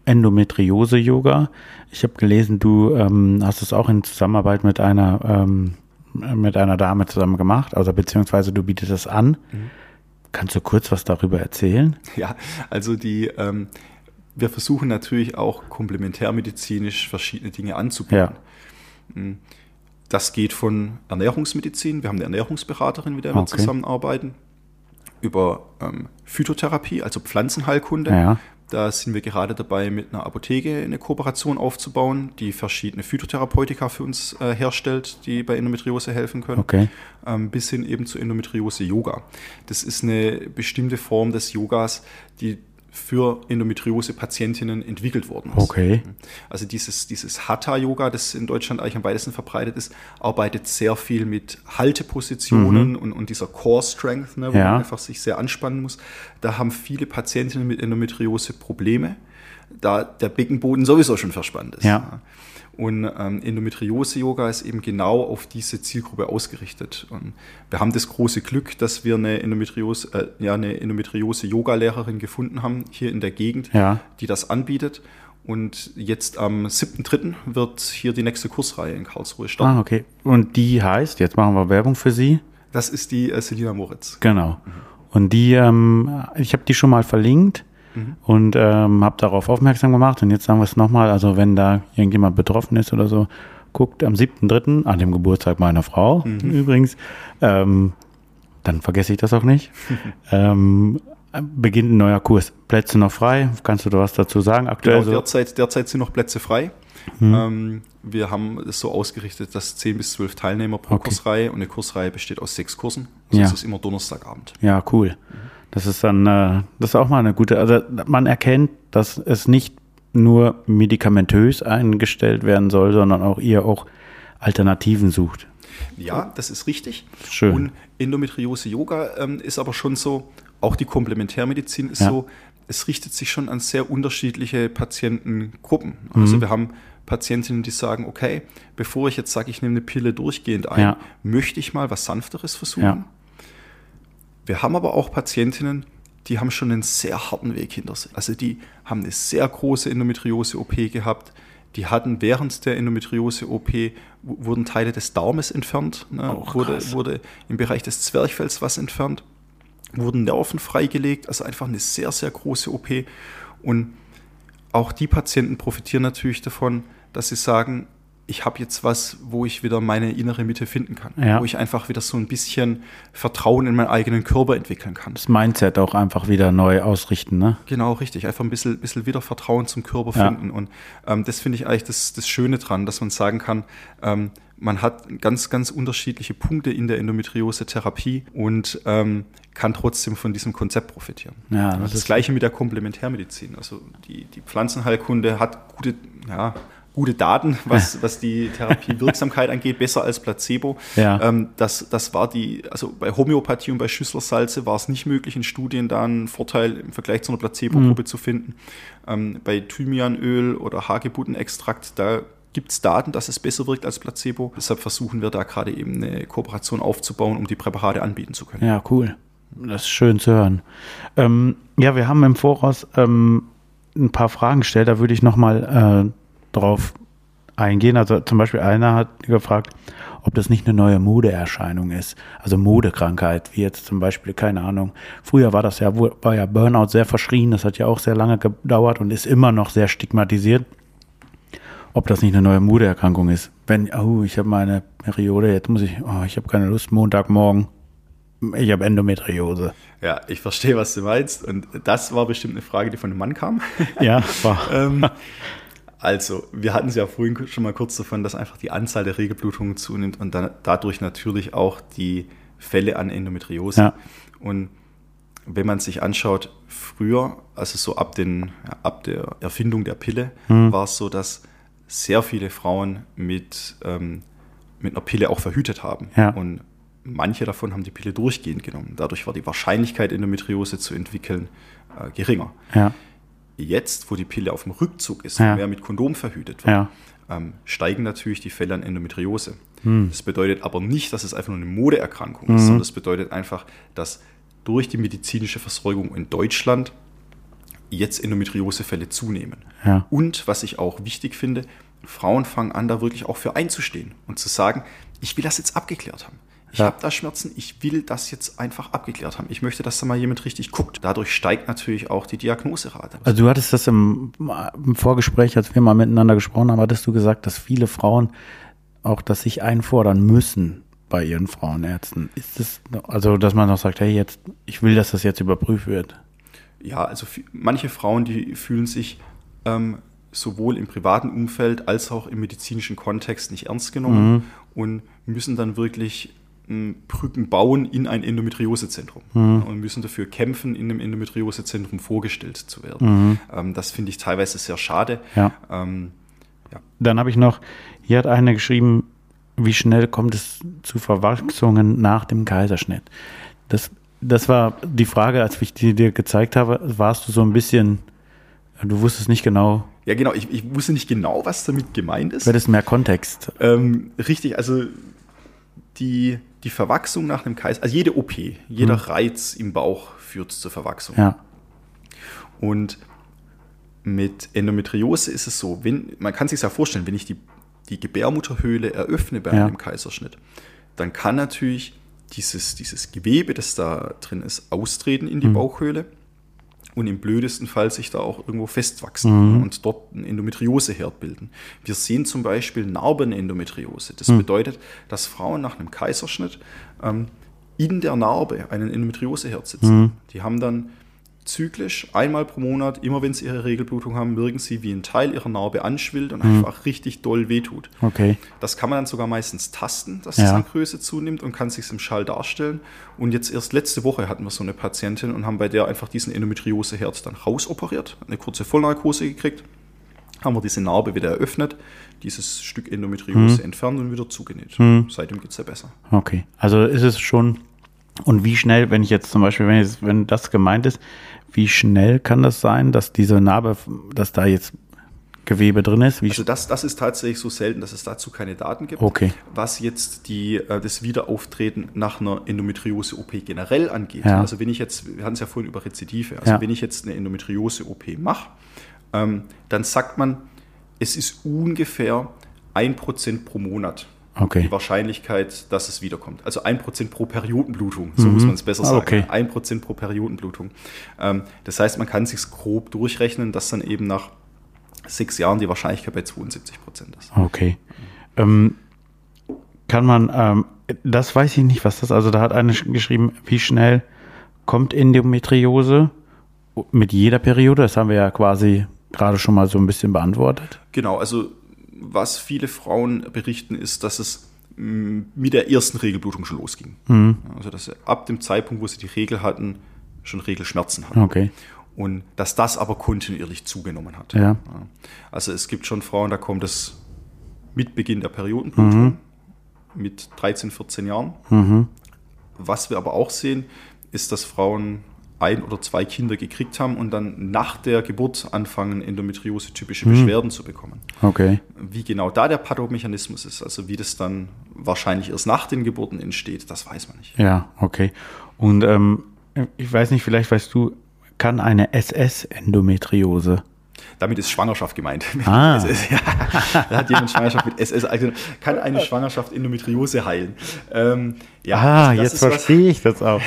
Endometriose-Yoga. Ich habe gelesen, du ähm, hast es auch in Zusammenarbeit mit einer ähm, mit einer Dame zusammen gemacht, also beziehungsweise du bietest es an. Kannst du kurz was darüber erzählen? Ja, also die, ähm, wir versuchen natürlich auch komplementärmedizinisch verschiedene Dinge anzubieten. Ja. Das geht von Ernährungsmedizin, wir haben eine Ernährungsberaterin, mit der wir Okay. zusammenarbeiten, über ähm, Phytotherapie, also Pflanzenheilkunde. Ja. Da sind wir gerade dabei, mit einer Apotheke eine Kooperation aufzubauen, die verschiedene Phytotherapeutika für uns äh, herstellt, die bei Endometriose helfen können Okay. ähm, bis hin eben zu Endometriose-Yoga. Das ist eine bestimmte Form des Yogas, die für Endometriose-Patientinnen entwickelt worden ist. Okay. Also dieses, dieses Hatha-Yoga, das in Deutschland eigentlich am weitesten verbreitet ist, arbeitet sehr viel mit Haltepositionen und, und dieser Core-Strength, ne, wo Mhm. Ja. man einfach sich sehr anspannen muss. Da haben viele Patientinnen mit Endometriose Probleme, da der Beckenboden sowieso schon verspannt ist. Ja. Und ähm, Endometriose-Yoga ist eben genau auf diese Zielgruppe ausgerichtet. Und wir haben das große Glück, dass wir eine Endometriose, äh, ja, eine Endometriose-Yoga-Lehrerin gefunden haben hier in der Gegend, Ja. die das anbietet. Und jetzt am 7.3. wird hier die nächste Kursreihe in Karlsruhe starten. Ah, okay. Und die heißt, jetzt machen wir Werbung für sie. Das ist die äh, Selina Moritz. Genau. Und die, ähm, ich habe die schon mal verlinkt. Und ähm, habe darauf aufmerksam gemacht. Und jetzt sagen wir es nochmal, also wenn da irgendjemand betroffen ist oder so, guckt am 7.3., an dem Geburtstag meiner Frau übrigens, ähm, dann vergesse ich das auch nicht. ähm, beginnt ein neuer Kurs. Plätze noch frei. Kannst du da was dazu sagen? Aktuell Genau, derzeit, derzeit sind noch Plätze frei. Ähm, wir haben es so ausgerichtet, dass 10 bis 12 Teilnehmer pro Okay. Kursreihe und eine Kursreihe besteht aus sechs Kursen. Also Ja. es ist immer Donnerstagabend. Ja, cool. Das ist dann, äh, das ist auch mal eine gute, also man erkennt, dass es nicht nur medikamentös eingestellt werden soll, sondern auch ihr auch Alternativen sucht. Ja, das ist richtig. Schön. Und Endometriose-Yoga ähm, ist aber schon so, auch die Komplementärmedizin ist Ja. so, es richtet sich schon an sehr unterschiedliche Patientengruppen. Also Mhm. wir haben Patientinnen, die sagen, okay, bevor ich jetzt sage, ich nehme eine Pille durchgehend ein, Ja. möchte ich mal was Sanfteres versuchen. Ja. Wir haben aber auch Patientinnen, die haben schon einen sehr harten Weg hinter sich. Also die haben eine sehr große Endometriose-OP gehabt. Die hatten während der Endometriose-OP wurden Teile des Darmes entfernt, ne? Auch wurde, wurde im Bereich des Zwerchfells was entfernt, wurden Nerven freigelegt, also einfach eine sehr, sehr große OP. Und auch die Patienten profitieren natürlich davon, dass sie sagen, ich habe jetzt was, wo ich wieder meine innere Mitte finden kann, Ja. wo ich einfach wieder so ein bisschen Vertrauen in meinen eigenen Körper entwickeln kann. Das Mindset auch einfach wieder neu ausrichten, ne? Genau, richtig. Einfach ein bisschen, bisschen wieder Vertrauen zum Körper Ja. finden. Und ähm, das finde ich eigentlich das, das Schöne dran, dass man sagen kann, ähm, man hat ganz, ganz unterschiedliche Punkte in der Endometriose-Therapie und ähm, kann trotzdem von diesem Konzept profitieren. Ja, das das, das gleiche mit der Komplementärmedizin. Also die, die Pflanzenheilkunde hat gute, ja, gute Daten, was, was die Therapiewirksamkeit angeht, besser als Placebo. Ja. Ähm, das, das war die, also bei Homöopathie und bei Schüsslersalze war es nicht möglich, in Studien da einen Vorteil im Vergleich zu einer Placebo-Gruppe zu finden. Ähm, bei Thymianöl oder Hagebuttenextrakt, da gibt es Daten, dass es besser wirkt als Placebo. Deshalb versuchen wir da gerade eben eine Kooperation aufzubauen, um die Präparate anbieten zu können. Ja, cool. Das ist schön zu hören. Ähm, ja, wir haben im Voraus ähm, ein paar Fragen gestellt, da würde ich nochmal äh, drauf eingehen. Also zum Beispiel einer hat gefragt, ob das nicht eine neue Modeerscheinung ist. Also Modekrankheit, wie jetzt zum Beispiel, keine Ahnung. Früher war das ja, war ja Burnout sehr verschrien, das hat ja auch sehr lange gedauert und ist immer noch sehr stigmatisiert. Ob das nicht eine neue Modeerkrankung ist. Wenn, oh, ich habe meine Periode, jetzt muss ich, oh, ich habe keine Lust, Montagmorgen. Ich habe Endometriose. Ja, ich verstehe, was du meinst. Und das war bestimmt eine Frage, die von einem Mann kam. Ja, war. ähm, also, wir hatten es ja vorhin schon mal kurz davon, dass einfach die Anzahl der Regelblutungen zunimmt und dann dadurch natürlich auch die Fälle an Endometriose. Ja. Und wenn man sich anschaut, früher, also so ab, den, ab der Erfindung der Pille, Hm. war es so, dass sehr viele Frauen mit, ähm, mit einer Pille auch verhütet haben. Ja. Und manche davon haben die Pille durchgehend genommen. Dadurch war die Wahrscheinlichkeit, Endometriose zu entwickeln, äh, geringer. Ja, Jetzt, wo die Pille auf dem Rückzug ist, Ja. und mehr mit Kondom verhütet wird, ja, ähm, steigen natürlich die Fälle an Endometriose. Hm. Das bedeutet aber nicht, dass es einfach nur eine Modeerkrankung Mhm. ist, sondern das bedeutet einfach, dass durch die medizinische Versorgung in Deutschland jetzt Endometriosefälle zunehmen. Ja. Und was ich auch wichtig finde, Frauen fangen an, da wirklich auch für einzustehen und zu sagen, ich will das jetzt abgeklärt haben. Ich Ja. habe da Schmerzen, ich will das jetzt einfach abgeklärt haben. Ich möchte, dass da mal jemand richtig guckt. Dadurch steigt natürlich auch die Diagnoserate. Also du hattest das im, im Vorgespräch, als wir mal miteinander gesprochen haben, hattest du gesagt, dass viele Frauen auch das sich einfordern müssen bei ihren Frauenärzten. Ist das, also dass man auch sagt, hey, jetzt, ich will, dass das jetzt überprüft wird. Ja, also manche Frauen, die fühlen sich ähm, sowohl im privaten Umfeld als auch im medizinischen Kontext nicht ernst genommen und müssen dann wirklich Brücken bauen in ein Endometriosezentrum und müssen dafür kämpfen, in einem Endometriosezentrum vorgestellt zu werden. Ähm, das finde ich teilweise sehr schade. Ja. Ähm, Dann habe ich noch, hier hat eine geschrieben, wie schnell kommt es zu Verwachsungen nach dem Kaiserschnitt? Das, das war die Frage, als ich die dir gezeigt habe, warst du so ein bisschen, du wusstest nicht genau, ja, genau. Ich, ich wusste nicht genau, was damit gemeint ist. wäre das mehr Kontext? Ähm, richtig, also die, die Verwachsung nach einem Kaiser, also jede OP, jeder Reiz im Bauch führt zur Verwachsung. Ja, Und mit Endometriose ist es so, wenn, man kann sich ja vorstellen, wenn ich die, die Gebärmutterhöhle eröffne bei Ja. einem Kaiserschnitt, dann kann natürlich dieses, dieses Gewebe, das da drin ist, austreten in die Bauchhöhle. Und im blödesten Fall sich da auch irgendwo festwachsen und dort einen Endometrioseherd bilden. Wir sehen zum Beispiel Narbenendometriose. Das bedeutet, dass Frauen nach einem Kaiserschnitt ähm, in der Narbe einen Endometrioseherd sitzen. Die haben dann zyklisch, einmal pro Monat, immer wenn sie ihre Regelblutung haben, wirken sie, wie ein Teil ihrer Narbe anschwillt und einfach richtig doll wehtut. Okay. Das kann man dann sogar meistens tasten, dass Ja. es an Größe zunimmt und kann sich im Schall darstellen. Und jetzt erst letzte Woche hatten wir so eine Patientin und haben bei der einfach diesen Endometrioseherd dann rausoperiert, eine kurze Vollnarkose gekriegt, haben wir diese Narbe wieder eröffnet, dieses Stück Endometriose entfernt und wieder zugenäht. Seitdem geht es ja besser. Okay. Also ist es schon. Und wie schnell, wenn ich jetzt zum Beispiel, wenn, jetzt, wenn das gemeint ist, wie schnell kann das sein, dass diese Narbe, dass da jetzt Gewebe drin ist? Also das, das ist tatsächlich so selten, dass es dazu keine Daten gibt. Okay. Was jetzt die, äh, das Wiederauftreten nach einer Endometriose-OP generell angeht. Ja. Also wenn ich jetzt, wir hatten es ja vorhin über Rezidive, also Ja. wenn ich jetzt eine Endometriose-OP mache, ähm, dann sagt man, es ist ungefähr 1% pro Monat. Okay. Die Wahrscheinlichkeit, dass es wiederkommt. Also 1% pro Periodenblutung, so muss man es besser Ah, sagen. okay. 1% pro Periodenblutung. Ähm, das heißt, man kann sich grob durchrechnen, dass dann eben nach sechs Jahren die Wahrscheinlichkeit bei 72 Prozent ist. Okay. Ähm, kann man, ähm, das weiß ich nicht, was das, also da hat eine sch- geschrieben, wie schnell kommt Endometriose mit jeder Periode? Das haben wir ja quasi gerade schon mal so ein bisschen beantwortet. Genau, also was viele Frauen berichten, ist, dass es mh, mit der ersten Regelblutung schon losging. Also dass sie ab dem Zeitpunkt, wo sie die Regel hatten, schon Regelschmerzen hatten. Okay. Und dass das aber kontinuierlich zugenommen hat. Ja. Also es gibt schon Frauen, da kommt es mit Beginn der Periodenblutung, mit 13, 14 Jahren. Was wir aber auch sehen, ist, dass Frauen ein oder zwei Kinder gekriegt haben und dann nach der Geburt anfangen, endometriose-typische Beschwerden zu bekommen. Okay. Wie genau da der Pathomechanismus ist, also wie das dann wahrscheinlich erst nach den Geburten entsteht, das weiß man nicht. Ja, okay. Und ähm, ich weiß nicht, vielleicht weißt du, kann eine SS-Endometriose Damit ist Schwangerschaft gemeint. Ah. SS, ja, da hat jemand Schwangerschaft mit SS. Also kann eine Schwangerschaft Endometriose heilen? Ähm, ja, Ah, also jetzt verstehe ich das auch.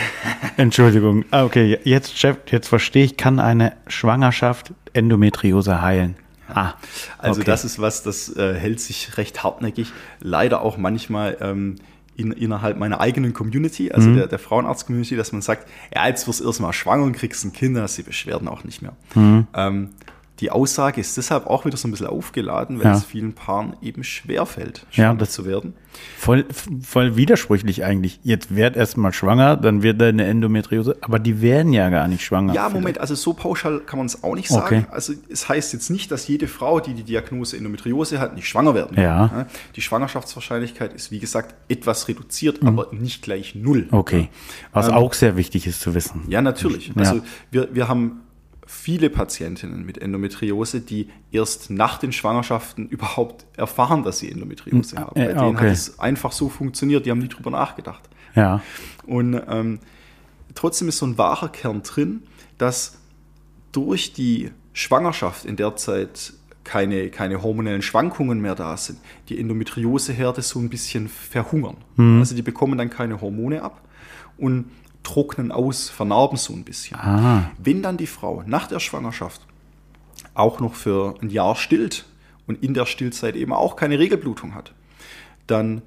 Entschuldigung. Ah, okay, jetzt, Chef, jetzt verstehe ich, kann eine Schwangerschaft Endometriose heilen. Ah, Also okay. das ist was, das äh, hält sich recht hartnäckig. Leider auch manchmal ähm, in, innerhalb meiner eigenen Community, Mhm. also der, der Frauenarzt-Community, dass man sagt, ja, jetzt wirst du erstmal schwanger und kriegst ein Kind, dann hast du die Beschwerden auch nicht mehr. Mhm. Ähm, die Aussage ist deshalb auch wieder so ein bisschen aufgeladen, weil Ja. es vielen Paaren eben schwerfällt, Ja, schwanger das- zu werden. Voll, voll widersprüchlich eigentlich. Jetzt wird erstmal schwanger, dann wird da eine Endometriose, aber die werden ja gar nicht schwanger. Ja, Moment, also so pauschal kann man es auch nicht sagen. Okay. Also es heißt jetzt nicht, dass jede Frau, die die Diagnose Endometriose hat, nicht schwanger werden kann. Ja. Die Schwangerschaftswahrscheinlichkeit ist, wie gesagt, etwas reduziert, aber nicht gleich null. Mhm. Okay. Was Ähm, auch sehr wichtig ist zu wissen. Ja, natürlich. Ja. Also wir, wir haben viele Patientinnen mit Endometriose, die erst nach den Schwangerschaften überhaupt erfahren, dass sie Endometriose haben. äh, Bei denen okay. hat es einfach so funktioniert, die haben nie drüber nachgedacht. Ja. Und ähm, trotzdem ist so ein wahrer Kern drin, dass durch die Schwangerschaft in der Zeit keine, keine hormonellen Schwankungen mehr da sind, die Endometrioseherde so ein bisschen verhungern. Also die bekommen dann keine Hormone ab und trocknen aus, vernarben so ein bisschen. Ah. Wenn dann die Frau nach der Schwangerschaft auch noch für ein Jahr stillt und in der Stillzeit eben auch keine Regelblutung hat, dann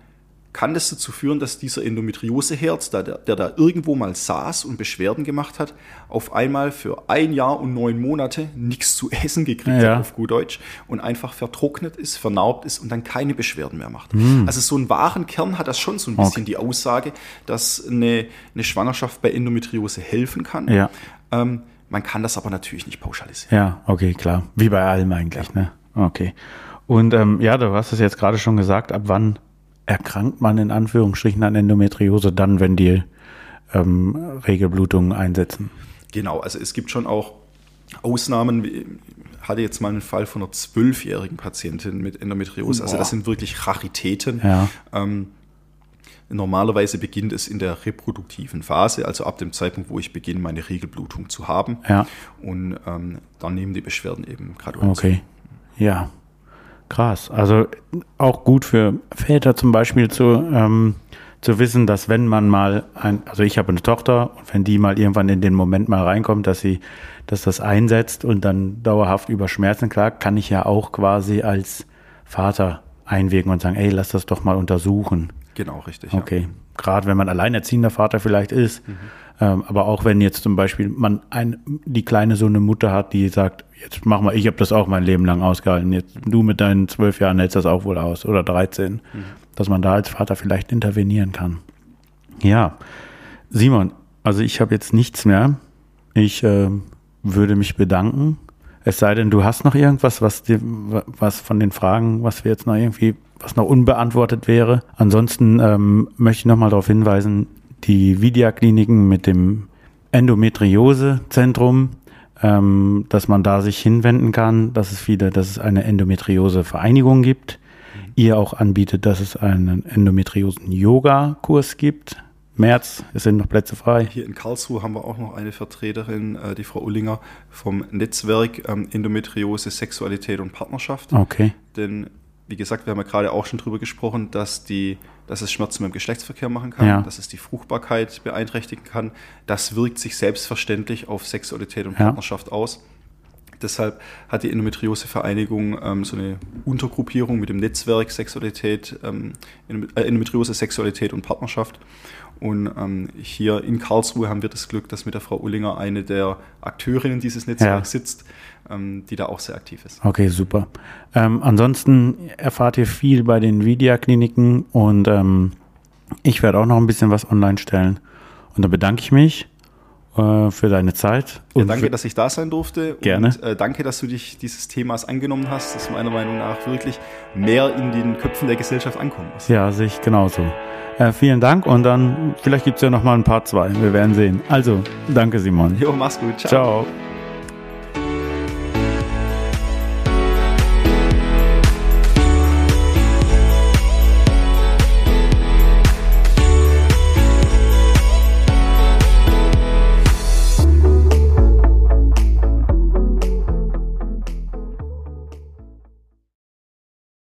kann das dazu führen, dass dieser Endometrioseherd, der, der, da irgendwo mal saß und Beschwerden gemacht hat, auf einmal für ein Jahr und neun Monate nichts zu essen gekriegt Ja. hat, auf gut Deutsch, und einfach vertrocknet ist, vernarbt ist und dann keine Beschwerden mehr macht. Also so einen wahren Kern hat das schon so ein bisschen Okay. die Aussage, dass eine, eine Schwangerschaft bei Endometriose helfen kann. Ja. Ähm, man kann das aber natürlich nicht pauschalisieren. Ja, okay, klar. Wie bei allem eigentlich, ne? Okay. Und ähm, ja, du hast es jetzt gerade schon gesagt, ab wann erkrankt man in Anführungsstrichen an Endometriose dann, wenn die ähm, Regelblutungen einsetzen? Genau, also es gibt schon auch Ausnahmen. Ich hatte jetzt mal einen Fall von einer zwölfjährigen Patientin mit Endometriose. Also das sind wirklich Raritäten. Ja. Ähm, normalerweise beginnt es in der reproduktiven Phase, also ab dem Zeitpunkt, wo ich beginne, meine Regelblutung zu haben. Ja. Und ähm, dann nehmen die Beschwerden eben graduell. Okay. Ja. Krass. Also auch gut für Väter zum Beispiel zu, ähm, zu wissen, dass wenn man mal ein, also ich habe eine Tochter und wenn die mal irgendwann in den Moment mal reinkommt, dass sie, dass das einsetzt und dann dauerhaft über Schmerzen klagt, kann ich ja auch quasi als Vater einwirken und sagen, ey, lass das doch mal untersuchen. Genau, richtig. Okay. Ja. Gerade wenn man alleinerziehender Vater vielleicht ist, mhm. ähm, aber auch wenn jetzt zum Beispiel man ein, die kleine so eine Mutter hat, die sagt, jetzt mach mal, ich habe das auch mein Leben lang ausgehalten, jetzt du mit deinen zwölf Jahren hältst das auch wohl aus oder 13. Mhm dass man da als Vater vielleicht intervenieren kann. Ja, Simon, also ich habe jetzt nichts mehr. Ich äh, würde mich bedanken. Es sei denn, du hast noch irgendwas, was dir, was von den Fragen, was wir jetzt noch irgendwie, was noch unbeantwortet wäre. Ansonsten ähm, möchte ich nochmal darauf hinweisen, die Vidia-Kliniken mit dem Endometriose-Zentrum, ähm, dass man da sich hinwenden kann, dass es viele, dass es eine Endometriose-Vereinigung gibt ihr auch anbietet, dass es einen Endometriosen-Yoga-Kurs gibt. März, es sind noch Plätze frei. Hier in Karlsruhe haben wir auch noch eine Vertreterin, äh, die Frau Ullinger vom Netzwerk ähm, Endometriose, Sexualität und Partnerschaft. Okay. Denn, wie gesagt, wir haben ja gerade auch schon drüber gesprochen, dass, die, dass es Schmerzen beim Geschlechtsverkehr machen kann, ja. dass es die Fruchtbarkeit beeinträchtigen kann. Das wirkt sich selbstverständlich auf Sexualität und Partnerschaft ja. aus. Deshalb hat die Endometriose-Vereinigung ähm, so eine Untergruppierung mit dem Netzwerk Sexualität, ähm, äh, Endometriose, Sexualität und Partnerschaft. Und ähm, hier in Karlsruhe haben wir das Glück, dass mit der Frau Ullinger eine der Akteurinnen dieses Netzwerks ja. sitzt, die da auch sehr aktiv ist. Okay, super. Ähm, ansonsten erfahrt ihr viel bei den Vidia-Kliniken und ähm, ich werde auch noch ein bisschen was online stellen. Und da bedanke ich mich äh, für deine Zeit. Ja, danke, dass ich da sein durfte. Gerne. Und, äh, danke, dass du dich dieses Themas angenommen hast, das meiner Meinung nach wirklich mehr in den Köpfen der Gesellschaft ankommen muss. Ja, sehe ich genauso. Äh, vielen Dank und dann vielleicht gibt es ja noch mal ein Part 2. Wir werden sehen. Also, danke Simon. Jo, mach's gut. Ciao. Ciao.